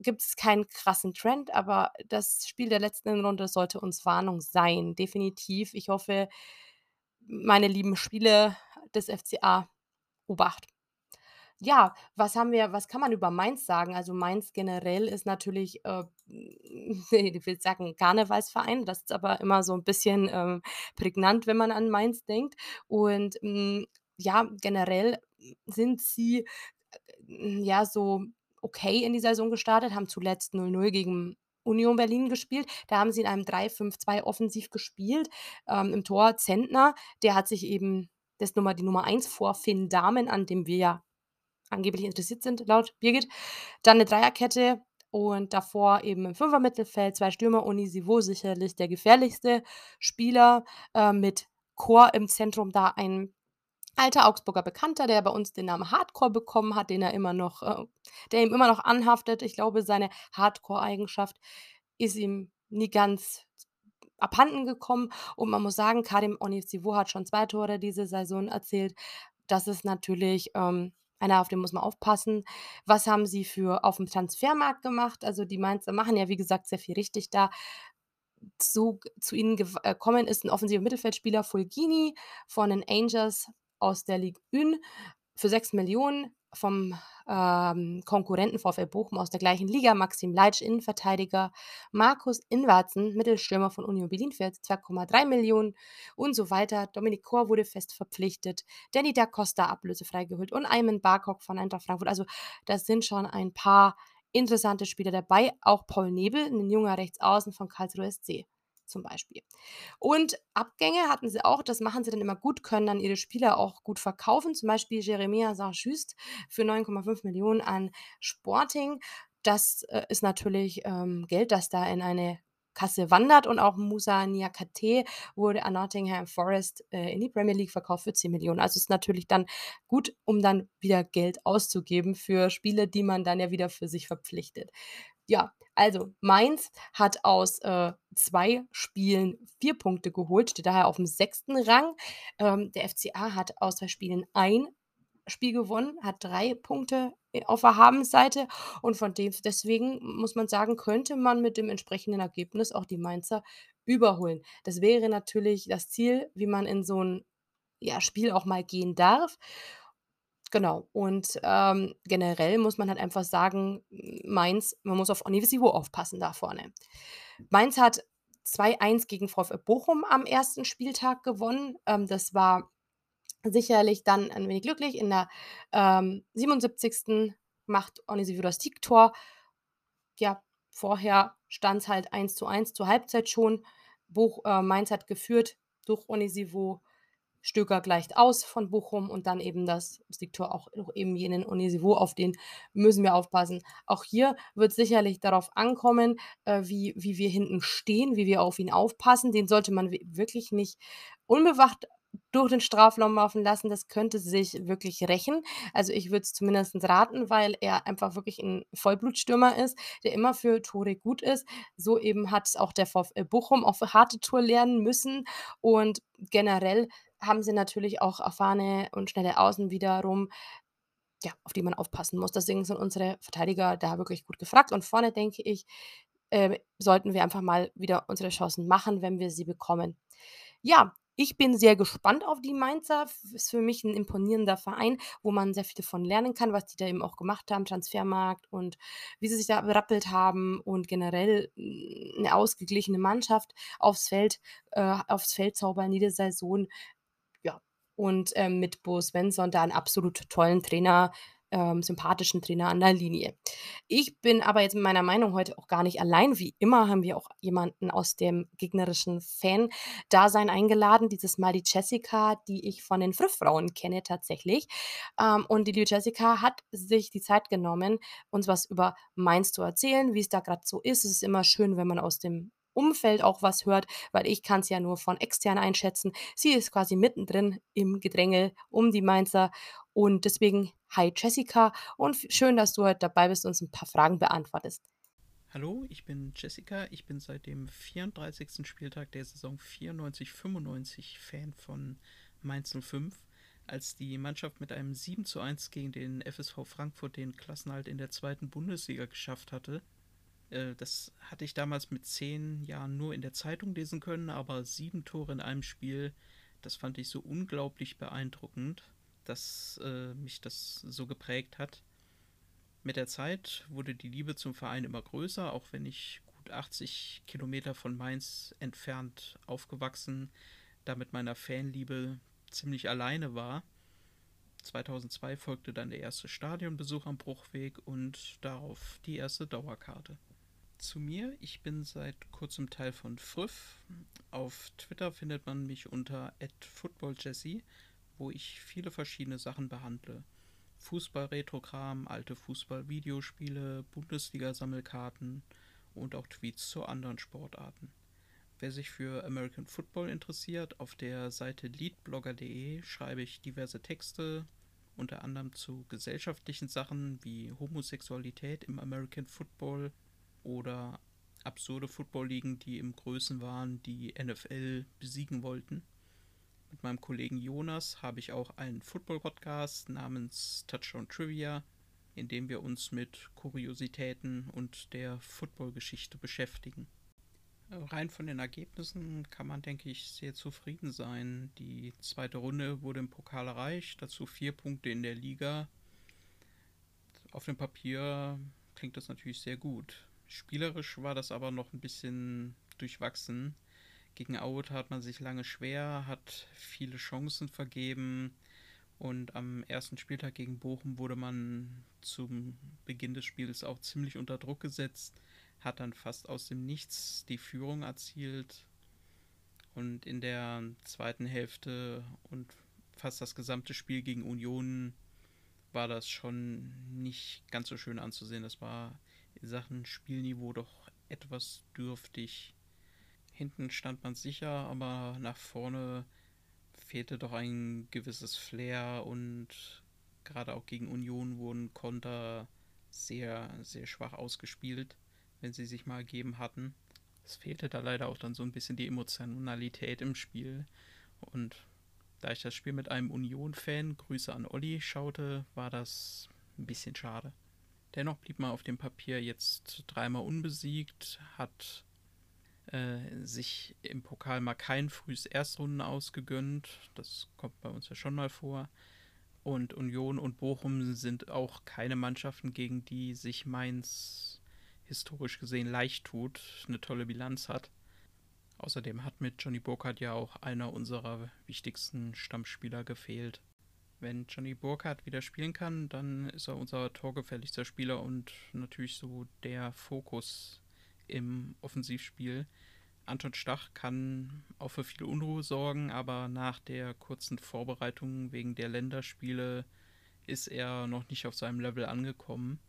Speaker 1: gibt's keinen krassen Trend, aber das Spiel der letzten Hinrunde sollte uns Warnung sein, definitiv. Ich hoffe, meine lieben Spiele des FCA, Obacht. Ja, was haben wir was kann man über Mainz sagen? Also, Mainz generell ist natürlich, äh, ich will sagen Karnevalsverein, das ist aber immer so 'n bisschen, ähm, prägnant, wenn man an Mainz denkt. Und, hm, ja, generell sind sie, äh, ja, so okay in die Saison gestartet, haben zuletzt 0:0 gegen Union Berlin gespielt. Da haben sie in einem 3-5-2 offensiv gespielt. Ähm, im Tor Zentner, der hat sich eben das Nummer die Nummer 1 vor Finn Dahmen, an dem wir ja angeblich interessiert sind, laut Birgit. Dann 'ne Dreierkette und davor eben im Fünfer-Mittelfeld 2 Stürmer, Onisivo sicherlich der gefährlichste Spieler, äh, mit Chor im Zentrum, da ein alter Augsburger Bekannter, der bei uns den Namen Hardcore bekommen hat, den er immer noch äh, der ihm immer noch anhaftet. Ich glaube, seine Hardcore-Eigenschaft ist ihm nie ganz abhanden gekommen und man muss sagen, Karim Onisivo hat schon 2 Tore diese Saison erzielt. Das ist natürlich, ähm, einer, auf den muss man aufpassen. Was haben sie für aufm Transfermarkt gemacht? Also, die Mainzer machen ja, wie gesagt, sehr viel richtig da. Zu zu ihnen gew äh, gekommen ist 'n offensiver Mittelfeldspieler Fulgini von den Angels aus der Ligue 1 für 6.000.000 vom, ähm, Konkurrenten VfL Bochum aus der gleichen Liga, Maxim Leitsch, Innenverteidiger, Markus Inwarzen, Mittelstürmer von Union Berlin für jetzt 2,3.000.000 und so weiter. Dominic Kor wurde fest verpflichtet, Danny da Costa ablösefrei geholt und Ayman Barkok von Eintracht Frankfurt. Also, das sind schon ein paar interessante Spieler dabei. Auch Paul Nebel, 'nen junger Rechtsaußen von Karlsruhe SC zum Beispiel. Und Abgänge hatten sie auch, das machen sie dann immer gut, können dann ihre Spieler auch gut verkaufen, zum Beispiel Jeremia Saint-Just für 9,5.000.000 an Sporting. Das, äh, ist natürlich, ähm, Geld, das da in eine Kasse wandert und auch Moussa Niakhaté wurde an Nottingham Forest, äh, in die Premier League verkauft für 10 Millionen. Also, ist natürlich dann gut, um dann wieder Geld auszugeben für Spiele, die man dann ja wieder für sich verpflichtet. Ja, also Mainz hat aus, äh, 2 Spielen 4 Punkte geholt, steht daher aufm 6. Rang. Ähm, der FCA hat aus 2 Spielen 1 Spiel gewonnen, hat 3 Punkte, äh, auf der Habenseite und von dem deswegen muss man sagen, könnte man mit dem entsprechenden Ergebnis auch die Mainzer überholen. Das wäre natürlich das Ziel, wie man in so 'n, ja, Spiel auch mal gehen darf. Genau, und, ähm, generell muss man halt einfach sagen, Mainz man muss auf Onisivo aufpassen da vorne. Mainz hat 2:1 gegen VfL Bochum am 1. Spieltag gewonnen. Ähm, das war sicherlich dann ein wenig glücklich. In der, ähm, 77. macht Onisivo das Siegtor. Ja, vorher stand's halt 1:1 zur Halbzeit schon. Boch äh, Mainz hat geführt durch Onisivo. Stöger gleicht aus von Bochum und dann eben das Siegtor auch noch eben jenen Onisivo, auf den müssen wir aufpassen. Auch hier wird's sicherlich darauf ankommen, äh, wie wie wir hinten stehen, wie wir auf ihn aufpassen. Den sollte man wi wirklich nicht unbewacht durch den Strafraum laufen lassen. Das könnte sich wirklich rächen. Also, ich würde es zumindest raten, weil er einfach wirklich 'n Vollblutstürmer ist, der immer für Tore gut ist. So eben hat's auch der VfL Bochum auf harte Tour lernen müssen und generell haben sie natürlich auch erfahrene und schnelle Außen wiederum, ja, auf die man aufpassen muss. Deswegen sind unsere Verteidiger da wirklich gut gefragt und vorne denke ich, äh, sollten wir einfach mal wieder unsere Chancen machen, wenn wir sie bekommen. Ja, ich bin sehr gespannt auf die Mainzer. Ist für mich 'n imponierender Verein, wo man sehr viel von lernen kann, was die da eben auch gemacht haben, Transfermarkt und wie sie sich da berappelt haben und generell 'n 'ne ausgeglichene Mannschaft aufs Feld äh, aufs Feld zaubern jede Saison. Und, ähm, mit Bo Svensson da 'n absolut tollen Trainer ähm, sympathischen Trainer an der Linie. Ich bin aber jetzt mit meiner Meinung heute auch gar nicht allein. Wie immer haben wir auch jemanden aus dem gegnerischen Fan-Dasein eingeladen, dieses Mal die Jessica, die ich von den Früff-Frauen kenne tatsächlich. Ähm, und die liebe Jessica hat sich die Zeit genommen, uns was über Mainz zu erzählen, wie's da grad so ist. Es ist immer schön, wenn man aus dem Umfeld auch was hört, weil ich kann's ja nur von extern einschätzen. Sie ist quasi mittendrin im Gedränge um die Mainzer und deswegen hi Jessica und schön, dass du heute dabei bist und uns 'n paar Fragen beantwortest.
Speaker 3: Hallo, ich bin Jessica. Ich bin seit dem 34. Spieltag der Saison 94/95 Fan von Mainz 05. Als die Mannschaft mit einem 7:1 gegen den FSV Frankfurt den Klassenerhalt in der 2. Bundesliga geschafft hatte. Äh, das hatte ich damals mit 10 Jahren nur in der Zeitung lesen können, aber 7 Tore in einem Spiel, das fand ich so unglaublich beeindruckend, dass, äh, mich das so geprägt hat. Mit der Zeit wurde die Liebe zum Verein immer größer, auch wenn ich gut 80 Kilometer von Mainz entfernt aufgewachsen, da mit meiner Fanliebe ziemlich alleine war. 2002 folgte dann der erste Stadionbesuch am Bruchweg und darauf die erste Dauerkarte. Zu mir, ich bin seit Kurzem Teil von Früff. Auf Twitter findet man mich unter @footballjessie, wo ich viele verschiedene Sachen behandle. Fußball-Retrogramm, alte Fußball-Videospiele, Bundesliga-Sammelkarten und auch Tweets zu anderen Sportarten. Wer sich für American Football interessiert, auf der Seite leadblogger.de schreibe ich diverse Texte, unter anderem zu gesellschaftlichen Sachen wie Homosexualität im American Football oder absurde Football-Ligen, die im Größenwahn die NFL besiegen wollten. Mit meinem Kollegen Jonas habe ich auch einen Football-Podcast namens Touchdown Trivia, in dem wir uns mit Kuriositäten und der Football-Geschichte beschäftigen. Rein von den Ergebnissen kann man, denke ich, sehr zufrieden sein. Die zweite Runde wurde im Pokal erreicht, dazu vier Punkte in der Liga. Auf dem Papier klingt das natürlich sehr gut. Spielerisch war das aber noch ein bisschen durchwachsen. Gegen Aue tat man sich lange schwer, hat viele Chancen vergeben und am ersten Spieltag gegen Bochum wurde man zum Beginn des Spiels auch ziemlich unter Druck gesetzt, hat dann fast aus dem Nichts die Führung erzielt und in der zweiten Hälfte und fast das gesamte Spiel gegen Union war das schon nicht ganz so schön anzusehen. Das war Sachen Spielniveau doch etwas dürftig. Hinten stand man sicher, aber nach vorne fehlte doch ein gewisses Flair und gerade auch gegen Union wurden Konter sehr, sehr schwach ausgespielt, wenn sie sich mal ergeben hatten. Es fehlte da leider auch dann so ein bisschen die Emotionalität im Spiel. Und da ich das Spiel mit einem Union-Fan, Grüße an Olli, schaute, war das ein bisschen schade. Dennoch blieb man auf dem Papier jetzt dreimal unbesiegt, hat äh, sich im Pokal mal kein frühes Erstrunden ausgegönnt. Das kommt bei uns ja schon mal vor. Und Union und Bochum sind auch keine Mannschaften, gegen die sich Mainz historisch gesehen leicht tut, eine tolle Bilanz hat. Außerdem hat mit Johnny Burkhardt ja auch einer unserer wichtigsten Stammspieler gefehlt. Wenn Johnny Burkhardt wieder spielen kann, dann ist er unser torgefährlichster Spieler und natürlich so der Fokus im Offensivspiel. Anton Stach kann auch für viel Unruhe sorgen, aber nach der kurzen Vorbereitung wegen der Länderspiele ist er noch nicht auf seinem Level angekommen.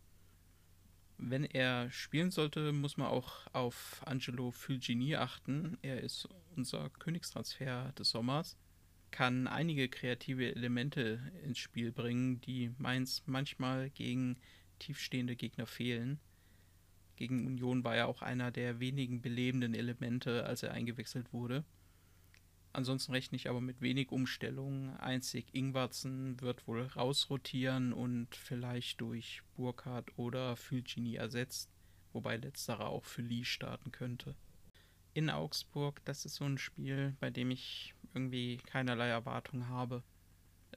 Speaker 3: Wenn er spielen sollte, muss man auch auf Angelo Fulgini achten. Er ist unser Königstransfer des Sommers, kann einige kreative Elemente ins Spiel bringen, die Mainz manchmal gegen tiefstehende Gegner fehlen. Gegen Union war er auch einer der wenigen belebenden Elemente, als er eingewechselt wurde. Ansonsten rechne ich aber mit wenig Umstellungen. Einzig Ingwarzen wird wohl rausrotieren und vielleicht durch Burkhardt oder Fulgini ersetzt, wobei letzterer auch für Lee starten könnte. In Augsburg, das ist so ein Spiel, bei dem ich irgendwie keinerlei Erwartung habe.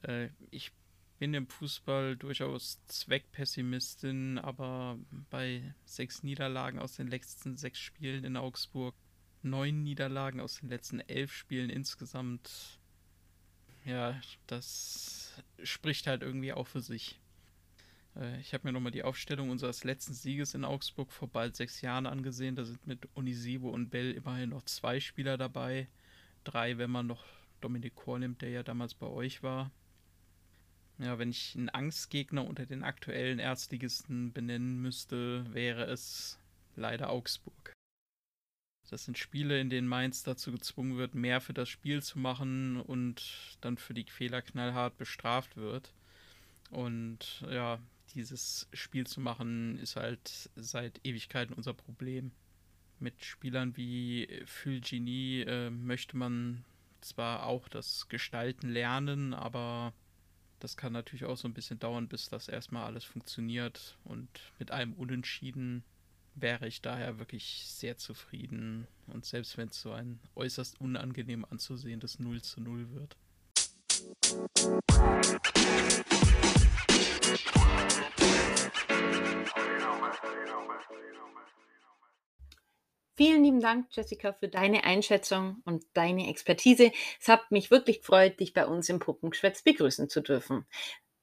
Speaker 3: Äh, ich bin im Fußball durchaus Zweckpessimistin, aber bei sechs Niederlagen aus den letzten sechs Spielen in Augsburg, neun Niederlagen aus den letzten elf Spielen insgesamt, ja, das spricht halt irgendwie auch für sich. Äh, ich habe mir nochmal die Aufstellung unseres letzten Sieges in Augsburg vor bald sechs Jahren angesehen. Da sind mit Onisivo und Bell immerhin noch zwei Spieler dabei. Drei, wenn man noch Dominik Kor nimmt, der ja damals bei euch war. Ja, wenn ich einen Angstgegner unter den aktuellen Erstligisten benennen müsste, wäre es leider Augsburg. Das sind Spiele, in denen Mainz dazu gezwungen wird, mehr für das Spiel zu machen und dann für die Fehler knallhart bestraft wird. Und ja, dieses Spiel zu machen, ist halt seit Ewigkeiten unser Problem. Mit Spielern wie Fulgini äh, möchte man zwar auch das Gestalten lernen, aber das kann natürlich auch so ein bisschen dauern, bis das erstmal alles funktioniert. Und mit einem Unentschieden wäre ich daher wirklich sehr zufrieden. Und selbst wenn es so ein äußerst unangenehm anzusehendes 0 zu 0 wird.
Speaker 2: Vielen lieben Dank, Jessica, für deine Einschätzung und deine Expertise. Es hat mich wirklich gefreut, dich bei uns im Puppengeschwätz begrüßen zu dürfen.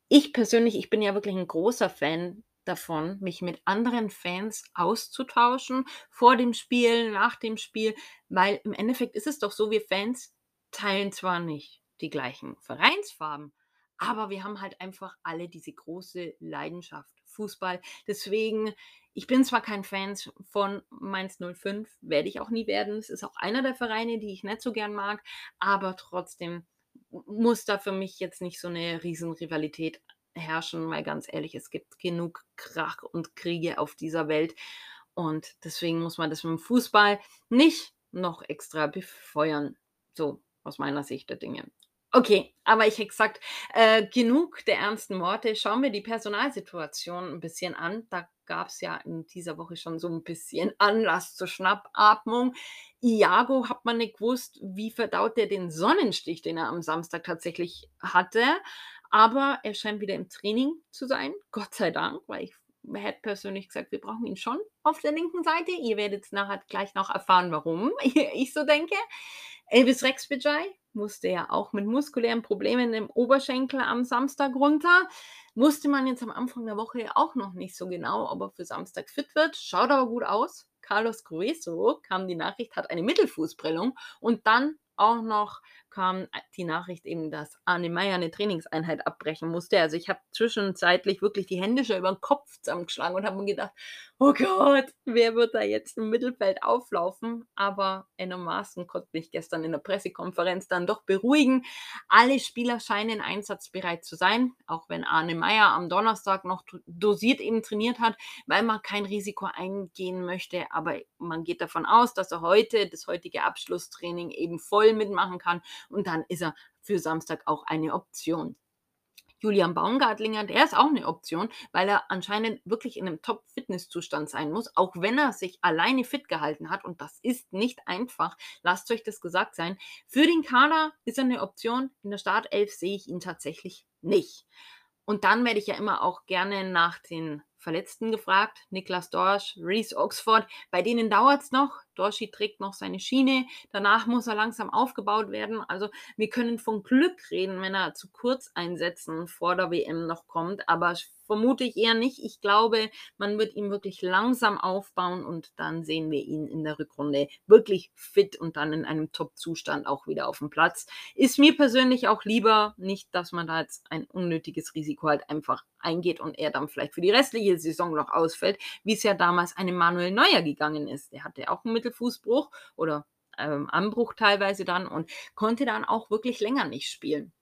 Speaker 2: Ich persönlich, ich bin ja wirklich ein großer Fan davon, mich mit anderen Fans auszutauschen, vor dem Spiel, nach dem Spiel, weil im Endeffekt ist es doch so, wir Fans teilen zwar nicht die gleichen Vereinsfarben, aber wir haben halt einfach alle diese große Leidenschaft Fußball. Deswegen ich bin zwar kein Fan von Mainz 05, werde ich auch nie werden. Es ist auch einer der Vereine, die ich nicht so gern mag, aber trotzdem muss da für mich jetzt nicht so eine Riesenrivalität herrschen, weil ganz ehrlich, es gibt genug Krach und Kriege auf dieser Welt und deswegen muss man das mit dem Fußball nicht noch extra befeuern. So aus meiner Sicht der Dinge. Okay, aber ich hätte gesagt, äh, genug der ernsten Worte. Schauen wir die Personalsituation ein bisschen an. Da gab es ja in dieser Woche schon so ein bisschen Anlass zur Schnappatmung. Iago hat man nicht gewusst, wie verdaut er den Sonnenstich, den er am Samstag tatsächlich hatte. Aber er scheint wieder im Training zu sein, Gott sei Dank, weil ich hätte persönlich gesagt, wir brauchen ihn schon auf der linken Seite. Ihr werdet nachher gleich noch erfahren, warum ich so denke. Elvis Rexbejai musste ja auch mit muskulären Problemen im Oberschenkel am Samstag runter. Wusste man jetzt am Anfang der Woche auch noch nicht so genau, ob er für Samstag fit wird. Schaut aber gut aus. Carlos Grueso kam die Nachricht, hat eine Mittelfußprellung und dann auch noch kam die Nachricht eben, dass Arne Meyer eine Trainingseinheit abbrechen musste. Also ich habe zwischenzeitlich wirklich die Hände schon über den Kopf zusammengeschlagen und habe mir gedacht, oh Gott, wer wird da jetzt im Mittelfeld auflaufen? Aber Enno Maaßen konnte mich gestern in der Pressekonferenz dann doch beruhigen. Alle Spieler scheinen einsatzbereit zu sein, auch wenn Arne Meyer am Donnerstag noch dosiert eben trainiert hat, weil man kein Risiko eingehen möchte. Aber man geht davon aus, dass er heute das heutige Abschlusstraining eben voll mitmachen kann und dann ist er für Samstag auch eine Option. Julian Baumgartlinger, der ist auch eine Option, weil er anscheinend wirklich in einem Top-Fitness-Zustand sein muss, auch wenn er sich alleine fit gehalten hat. Und das ist nicht einfach. Lasst euch das gesagt sein. Für den Kader ist er eine Option. In der Startelf sehe ich ihn tatsächlich nicht. Und dann werde ich ja immer auch gerne nach den Verletzten gefragt. Niklas Dorsch, Reese Oxford. Bei denen dauert es noch. Dorschi trägt noch seine Schiene. Danach muss er langsam aufgebaut werden. Also wir können von Glück reden, wenn er zu Kurzeinsätzen vor der WM noch kommt. Aber vermute ich eher nicht. Ich glaube, man wird ihn wirklich langsam aufbauen und dann sehen wir ihn in der Rückrunde wirklich fit und dann in einem Top-Zustand auch wieder auf dem Platz. Ist mir persönlich auch lieber nicht, dass man da jetzt ein unnötiges Risiko halt einfach eingeht und er dann vielleicht für die restliche Saison noch ausfällt, wie es ja damals einem Manuel Neuer gegangen ist. Der hatte auch einen Mittelfußbruch oder ähm, Anbruch teilweise dann und konnte dann auch wirklich länger nicht spielen.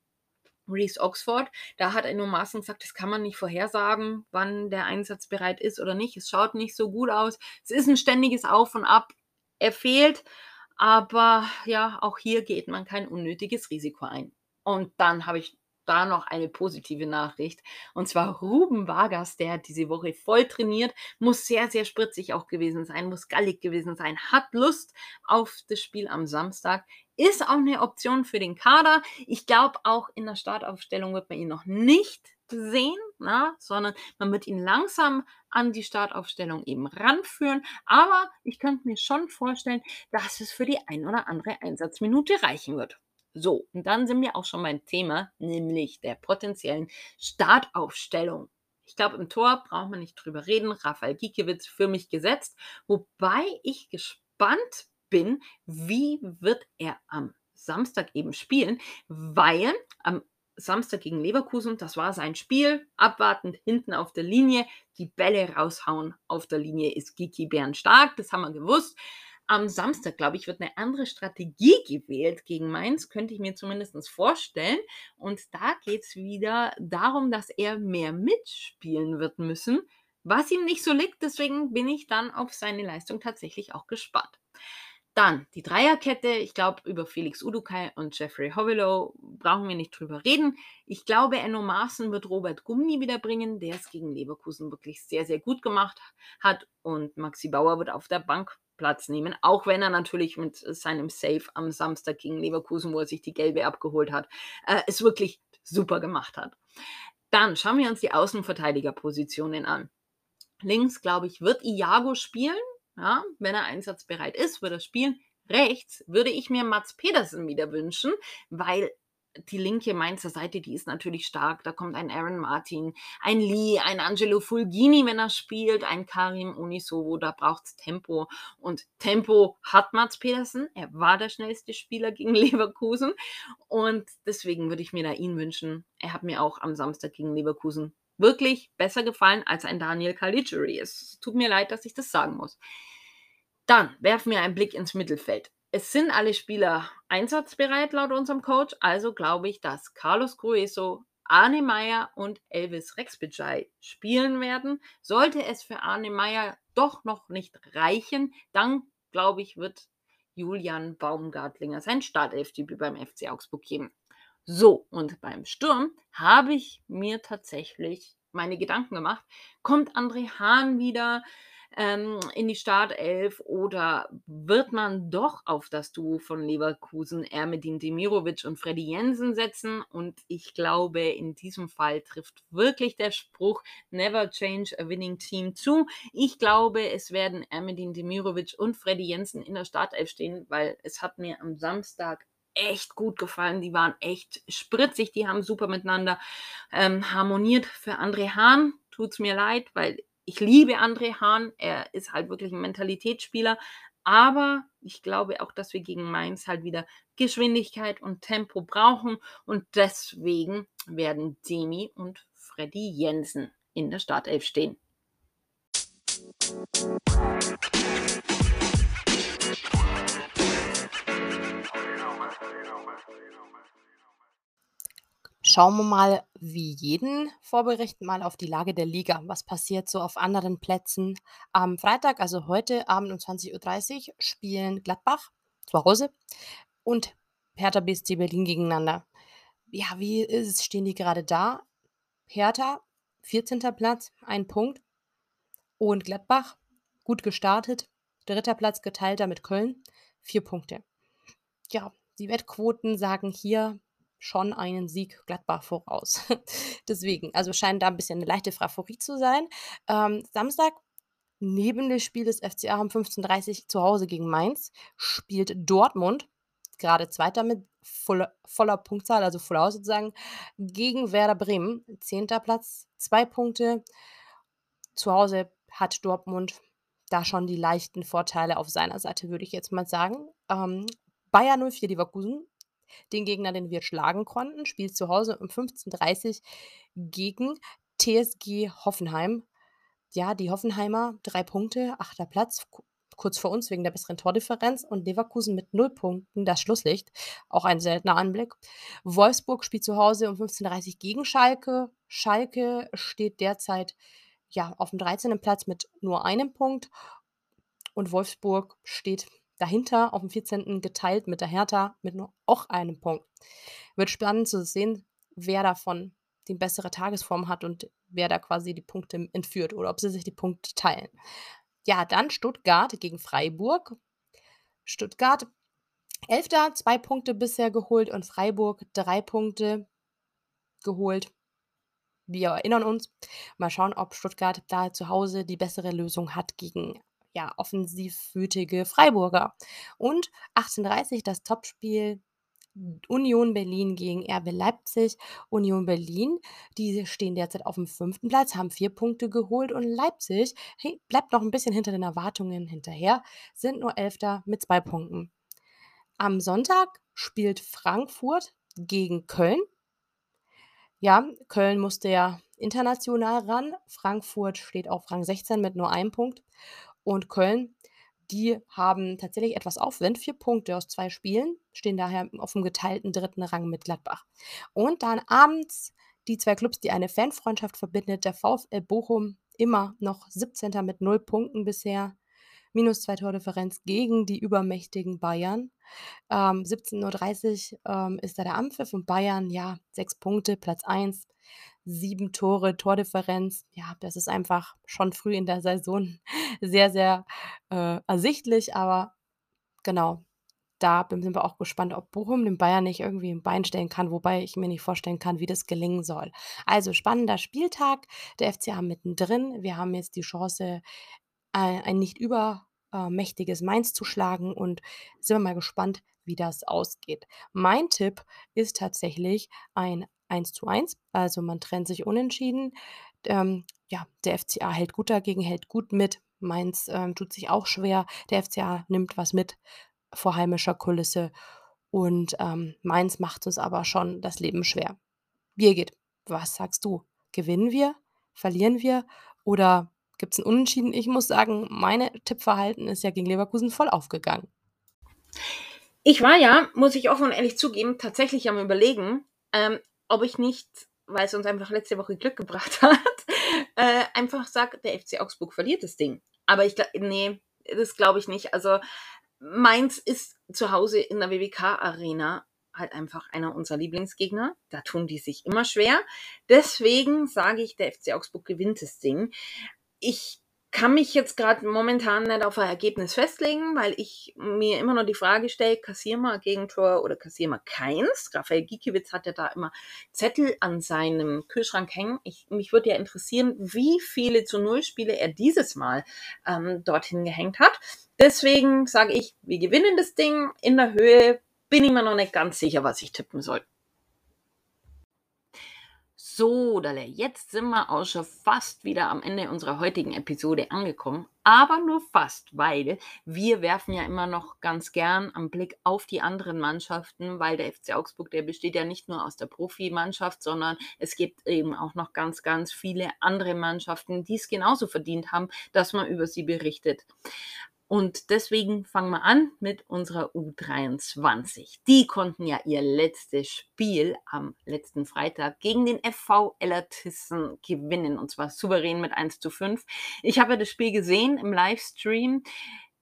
Speaker 2: Reese Oxford, da hat Enno Maaßen gesagt, das kann man nicht vorhersagen, wann der Einsatz bereit ist oder nicht. Es schaut nicht so gut aus. Es ist ein ständiges Auf und Ab. Er fehlt, aber ja, auch hier geht man kein unnötiges Risiko ein. Und dann habe ich da noch eine positive Nachricht. Und zwar Ruben Vargas, der hat diese Woche voll trainiert, muss sehr, sehr spritzig auch gewesen sein, muss gallig gewesen sein, hat Lust auf das Spiel am Samstag. Ist auch eine Option für den Kader. Ich glaube, auch in der Startaufstellung wird man ihn noch nicht sehen, na, sondern man wird ihn langsam an die Startaufstellung eben ranführen. Aber ich könnte mir schon vorstellen, dass es für die ein oder andere Einsatzminute reichen wird. So, und dann sind wir auch schon beim Thema, nämlich der potenziellen Startaufstellung. Ich glaube, im Tor braucht man nicht drüber reden. Rafael Giekewitz für mich gesetzt. Wobei ich gespannt bin, wie wird er am Samstag eben spielen, weil am Samstag gegen Leverkusen, das war sein Spiel, abwartend hinten auf der Linie, die Bälle raushauen auf der Linie ist Giki Bären stark, das haben wir gewusst am Samstag, glaube ich, wird eine andere Strategie gewählt gegen Mainz, könnte ich mir zumindest vorstellen. Und da geht es wieder darum, dass er mehr mitspielen wird müssen, was ihm nicht so liegt. Deswegen bin ich dann auf seine Leistung tatsächlich auch gespannt. Dann die Dreierkette. Ich glaube, über Felix Udukai und Jeffrey Hovilow brauchen wir nicht drüber reden. Ich glaube, Enno Maaßen wird Robert Gummi wiederbringen, der es gegen Leverkusen wirklich sehr, sehr gut gemacht hat. Und Maxi Bauer wird auf der Bank Platz nehmen, auch wenn er natürlich mit seinem Save am Samstag gegen Leverkusen, wo er sich die gelbe abgeholt hat, äh, es wirklich super gemacht hat. Dann schauen wir uns die Außenverteidigerpositionen an. Links, glaube ich, wird Iago spielen. Ja, wenn er einsatzbereit ist, wird er spielen. Rechts würde ich mir Mats Pedersen wieder wünschen, weil die linke Mainzer Seite, die ist natürlich stark. Da kommt ein Aaron Martin, ein Lee, ein Angelo Fulgini, wenn er spielt, ein Karim Unisovo, da braucht es Tempo. Und Tempo hat Mats Petersen. Er war der schnellste Spieler gegen Leverkusen. Und deswegen würde ich mir da ihn wünschen. Er hat mir auch am Samstag gegen Leverkusen wirklich besser gefallen als ein Daniel Caligiuri. Es tut mir leid, dass ich das sagen muss. Dann werfen wir einen Blick ins Mittelfeld es sind alle Spieler einsatzbereit laut unserem Coach. Also glaube ich, dass Carlos Grueso, Arne Meyer und Elvis Rexbejai spielen werden. Sollte es für Arne Meyer doch noch nicht reichen, dann glaube ich, wird Julian Baumgartlinger sein Startelfdebüt beim FC Augsburg geben. So, und beim Sturm habe ich mir tatsächlich meine Gedanken gemacht. Kommt André Hahn wieder? Ähm, in die Startelf oder wird man doch auf das Duo von Leverkusen Ermedin Demirovic und Freddy Jensen setzen? Und ich glaube, in diesem Fall trifft wirklich der Spruch Never change a winning team zu. Ich glaube, es werden Ermedin Demirovic und Freddy Jensen in der Startelf stehen, weil es hat mir am Samstag echt gut gefallen. Die waren echt spritzig, die haben super miteinander ähm, harmoniert. Für André Hahn tut es mir leid, weil ich liebe André Hahn, er ist halt wirklich ein Mentalitätsspieler, aber ich glaube auch, dass wir gegen Mainz halt wieder Geschwindigkeit und Tempo brauchen und deswegen werden Demi und Freddy Jensen in der Startelf stehen.
Speaker 1: Schauen wir mal wie jeden Vorbericht mal auf die Lage der Liga. Was passiert so auf anderen Plätzen? Am Freitag, also heute Abend um 20:30 Uhr, spielen Gladbach zu Hause und Hertha BSC Berlin gegeneinander. Ja, wie ist stehen die gerade da? Hertha 14. Platz, ein Punkt und Gladbach gut gestartet, dritter Platz geteilter mit Köln, vier Punkte. Ja, die Wettquoten sagen hier schon einen Sieg Gladbach voraus. Deswegen, also scheint da ein bisschen eine leichte Favorit zu sein. Ähm, Samstag neben dem Spiel des FCA um 15:30 Uhr zu Hause gegen Mainz spielt Dortmund, gerade Zweiter mit voller voller Punktzahl, also voll aus sozusagen, gegen Werder Bremen, 10. Platz, zwei Punkte. Zu Hause hat Dortmund da schon die leichten Vorteile auf seiner Seite, würde ich jetzt mal sagen. Ähm, Bayer 04 Leverkusen den Gegner, den wir schlagen konnten, spielt zu Hause um 15:30 gegen TSG Hoffenheim. Ja, die Hoffenheimer, drei Punkte, achter Platz, kurz vor uns wegen der besseren Tordifferenz und Leverkusen mit null Punkten, das Schlusslicht, auch ein seltener Anblick. Wolfsburg spielt zu Hause um 15:30 gegen Schalke. Schalke steht derzeit, ja, auf dem 13. Platz mit nur einem Punkt und Wolfsburg steht dahinter auf dem 14. geteilt mit der Hertha mit nur auch einem Punkt. Wird spannend zu sehen, wer davon die bessere Tagesform hat und wer da quasi die Punkte entführt oder ob sie sich die Punkte teilen. Ja, dann Stuttgart gegen Freiburg. Stuttgart, Elfter, zwei Punkte bisher geholt und Freiburg drei Punkte geholt. Wir erinnern uns. Mal schauen, ob Stuttgart da zu Hause die bessere Lösung hat gegen ja, offensivwütige Freiburger. Und 18:30 das Topspiel Union Berlin gegen RB Leipzig. Union Berlin, die stehen derzeit auf dem fünften Platz, haben vier Punkte geholt und Leipzig hey, bleibt noch ein bisschen hinter den Erwartungen hinterher, sind nur Elfter mit zwei Punkten. Am Sonntag spielt Frankfurt gegen Köln. Ja, Köln musste ja international ran. Frankfurt steht auf Rang 16 mit nur einem Punkt und Köln, die haben tatsächlich etwas Aufwind. Vier Punkte aus zwei Spielen, stehen daher auf dem geteilten dritten Rang mit Gladbach. Und dann abends die zwei Clubs, die eine Fanfreundschaft verbindet. Der VfL Bochum immer noch 17. mit null Punkten bisher. Minus zwei Tordifferenz gegen die übermächtigen Bayern. Ähm, 17.30 Uhr ähm, ist da der Ampfiff und Bayern, ja, sechs Punkte, Platz 1 sieben Tore, Tordifferenz. Ja, das ist einfach schon früh in der Saison sehr, sehr äh, ersichtlich. Aber genau, da sind wir auch gespannt, ob Bochum den Bayern nicht irgendwie ein Bein stellen kann, wobei ich mir nicht vorstellen kann, wie das gelingen soll. Also spannender Spieltag, der FCA mittendrin. Wir haben jetzt die Chance, ein, nicht übermächtiges Mainz zu schlagen und sind wir mal gespannt, wie das ausgeht. Mein Tipp ist tatsächlich ein 1 zu 1. Also man trennt sich unentschieden. Ähm, ja, der FCA hält gut dagegen, hält gut mit. Mainz ähm, tut sich auch schwer. Der FCA nimmt was mit vor heimischer Kulisse. Und ähm, Mainz macht uns aber schon das Leben schwer. Birgit, was sagst du? Gewinnen wir? Verlieren wir? Oder gibt es ein Unentschieden? Ich muss sagen, meine Tippverhalten ist ja gegen Leverkusen voll aufgegangen.
Speaker 2: Ich war ja, muss ich offen und ehrlich zugeben, tatsächlich am Überlegen, ähm, ob ich nicht, weil es uns einfach letzte Woche Glück gebracht hat, äh, einfach sage, der FC Augsburg verliert das Ding. Aber ich glaube, nee, das glaube ich nicht. Also Mainz ist zu Hause in der WWK-Arena halt einfach einer unserer Lieblingsgegner. Da tun die sich immer schwer. Deswegen sage ich, der FC Augsburg gewinnt das Ding. Ich kann mich jetzt gerade momentan nicht auf ein Ergebnis festlegen, weil ich mir immer noch die Frage stelle, kassieren wir ein Gegentor oder kassieren wir keins? Raphael Gikiewicz hat ja da immer Zettel an seinem Kühlschrank hängen. Ich, mich würde ja interessieren, wie viele zu Null Spiele er dieses Mal ähm, dorthin gehängt hat. Deswegen sage ich, wir gewinnen das Ding. In der Höhe bin ich mir noch nicht ganz sicher, was ich tippen soll. So, Dalle, jetzt sind wir auch schon fast wieder am Ende unserer heutigen Episode angekommen, aber nur fast, weil wir werfen ja immer noch ganz gern am Blick auf die anderen Mannschaften, weil der FC Augsburg, der besteht ja nicht nur aus der Profimannschaft, sondern es gibt eben auch noch ganz, ganz viele andere Mannschaften, die es genauso verdient haben, dass man über sie berichtet. Und deswegen fangen wir an mit unserer U23. Die konnten ja ihr letztes Spiel am letzten Freitag gegen den FV Ellertissen gewinnen. Und zwar souverän mit 1 zu 5. Ich habe ja das Spiel gesehen im Livestream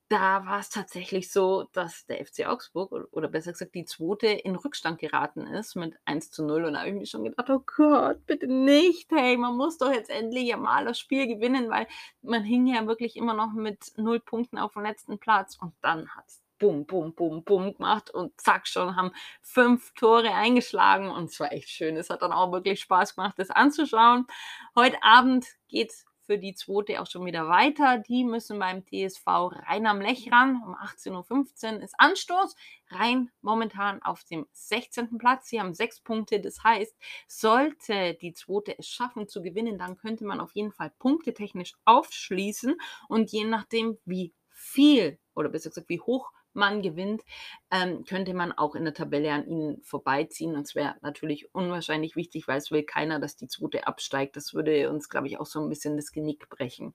Speaker 2: da war es tatsächlich so, dass der FC Augsburg oder besser gesagt die zweite in Rückstand geraten ist mit 1 zu 0 und da habe ich mir schon gedacht, oh Gott, bitte nicht, hey, man muss doch jetzt endlich mal das Spiel gewinnen, weil man hing ja wirklich immer noch mit null Punkten auf dem letzten Platz und dann hat es bum, bum, bum, bum gemacht und zack, schon haben fünf Tore eingeschlagen und es war echt schön. Es hat dann auch wirklich Spaß gemacht, das anzuschauen. Heute Abend geht es für die zweite auch schon wieder weiter. Die müssen beim TSV Rhein am Lech ran. Um 18.15 Uhr ist Anstoß. Rhein momentan auf dem 16. Platz. Sie haben sechs Punkte. Das heißt, sollte die zweite es schaffen zu gewinnen, dann könnte man auf jeden Fall punktetechnisch aufschließen. Und je nachdem, wie viel oder besser gesagt, wie hoch man gewinnt, ähm, könnte man auch in der Tabelle an ihnen vorbeiziehen. Und es wäre natürlich unwahrscheinlich wichtig, weil es will keiner, dass die zweite absteigt. Das würde uns, glaube ich, auch so ein bisschen das Genick brechen.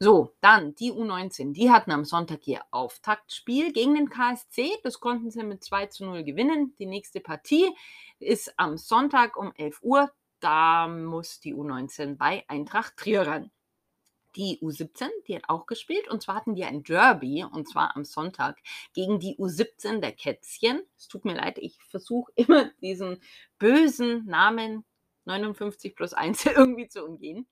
Speaker 2: So, dann die U19. Die hatten am Sonntag ihr Auftaktspiel gegen den KSC. Das konnten sie mit 2 zu 0 gewinnen. Die nächste Partie ist am Sonntag um 11 Uhr. Da muss die U19 bei Eintracht Trier ran die U17, die hat auch gespielt. Und zwar hatten die ein Derby, und zwar am Sonntag, gegen die U17 der Kätzchen. Es tut mir leid, ich versuche immer diesen bösen Namen 59 plus 1 irgendwie zu umgehen.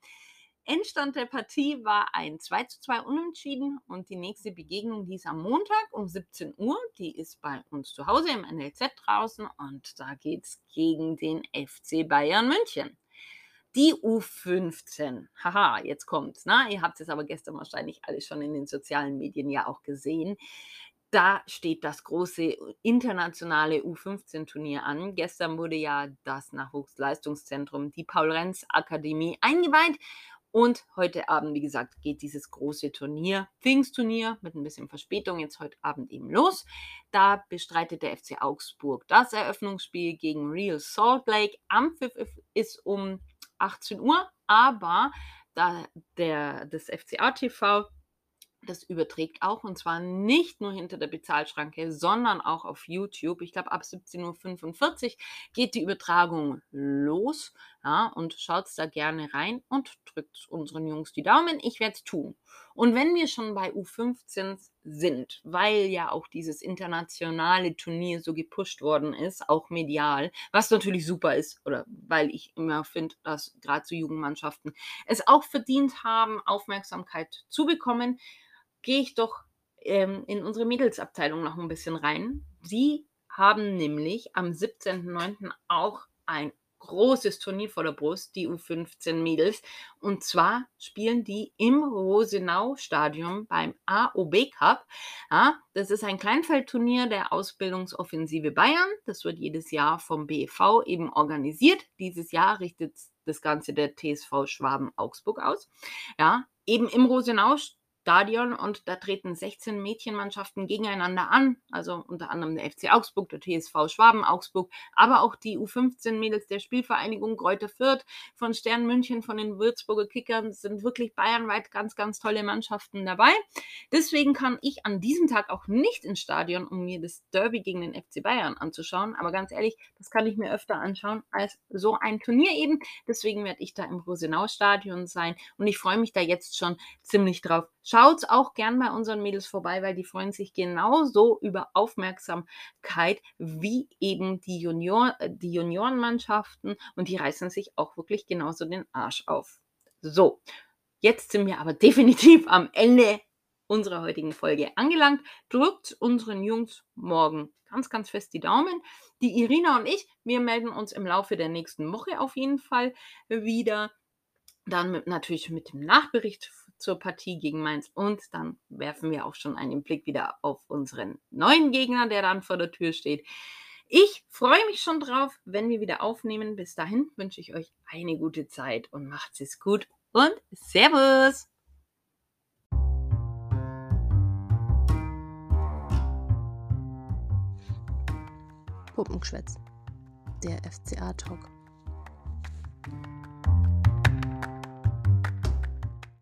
Speaker 2: Endstand der Partie war ein 2 zu 2 Unentschieden und die nächste Begegnung, ist am Montag um 17 Uhr. Die ist bei uns zu Hause im NLZ draußen und da geht es gegen den FC Bayern München. Die U15. Haha, jetzt kommt's. Ne? Ihr habt es aber gestern wahrscheinlich alles schon in den sozialen Medien ja auch gesehen. Da steht das große internationale U15-Turnier an. Gestern wurde ja das Nachwuchsleistungszentrum, die Paul-Renz-Akademie, eingeweiht. Und heute Abend, wie gesagt, geht dieses große Turnier, Pfingstturnier, mit ein bisschen Verspätung jetzt heute Abend eben los. Da bestreitet der FC Augsburg das Eröffnungsspiel gegen Real Salt Lake. Am Pfiff ist um 18 Uhr, aber da der, das FCA TV das überträgt auch und zwar nicht nur hinter der Bezahlschranke, sondern auch auf YouTube. Ich glaube, ab 17.45 Uhr geht die Übertragung los. Ja, und schaut da gerne rein und drückt unseren Jungs die Daumen. Ich werde es tun. Und wenn wir schon bei U15 sind, weil ja auch dieses internationale Turnier so gepusht worden ist, auch medial, was natürlich super ist, oder weil ich immer finde, dass gerade so Jugendmannschaften es auch verdient haben, Aufmerksamkeit zu bekommen, gehe ich doch ähm, in unsere Mädelsabteilung noch ein bisschen rein. Sie haben nämlich am 17.09. auch ein großes Turnier vor der Brust, die U15 Mädels. Und zwar spielen die im Rosenau-Stadion beim AOB Cup. Ja, das ist ein Kleinfeldturnier der Ausbildungsoffensive Bayern. Das wird jedes Jahr vom BEV eben organisiert. Dieses Jahr richtet das Ganze der TSV Schwaben Augsburg aus. Ja, eben im Rosenau-Stadion Stadion und da treten 16 Mädchenmannschaften gegeneinander an, also unter anderem der FC Augsburg, der TSV Schwaben Augsburg, aber auch die U15 Mädels der Spielvereinigung Kräuter Fürth von Stern München, von den Würzburger Kickern sind wirklich bayernweit ganz, ganz tolle Mannschaften dabei. Deswegen kann ich an diesem Tag auch nicht ins Stadion, um mir das Derby gegen den FC Bayern anzuschauen, aber ganz ehrlich, das kann ich mir öfter anschauen als so ein Turnier eben. Deswegen werde ich da im Rosenau Stadion sein und ich freue mich da jetzt schon ziemlich drauf Schaut auch gern bei unseren Mädels vorbei, weil die freuen sich genauso über Aufmerksamkeit wie eben die, Junior, äh, die Juniorenmannschaften und die reißen sich auch wirklich genauso den Arsch auf. So, jetzt sind wir aber definitiv am Ende unserer heutigen Folge angelangt. Drückt unseren Jungs morgen ganz, ganz fest die Daumen. Die Irina und ich, wir melden uns im Laufe der nächsten Woche auf jeden Fall wieder. Dann mit, natürlich mit dem Nachbericht zur Partie gegen Mainz und dann werfen wir auch schon einen Blick wieder auf unseren neuen Gegner, der dann vor der Tür steht. Ich freue mich schon drauf, wenn wir wieder aufnehmen. Bis dahin wünsche ich euch eine gute Zeit und macht's es gut und Servus!
Speaker 1: Puppengeschwätz. Der FCA-Talk.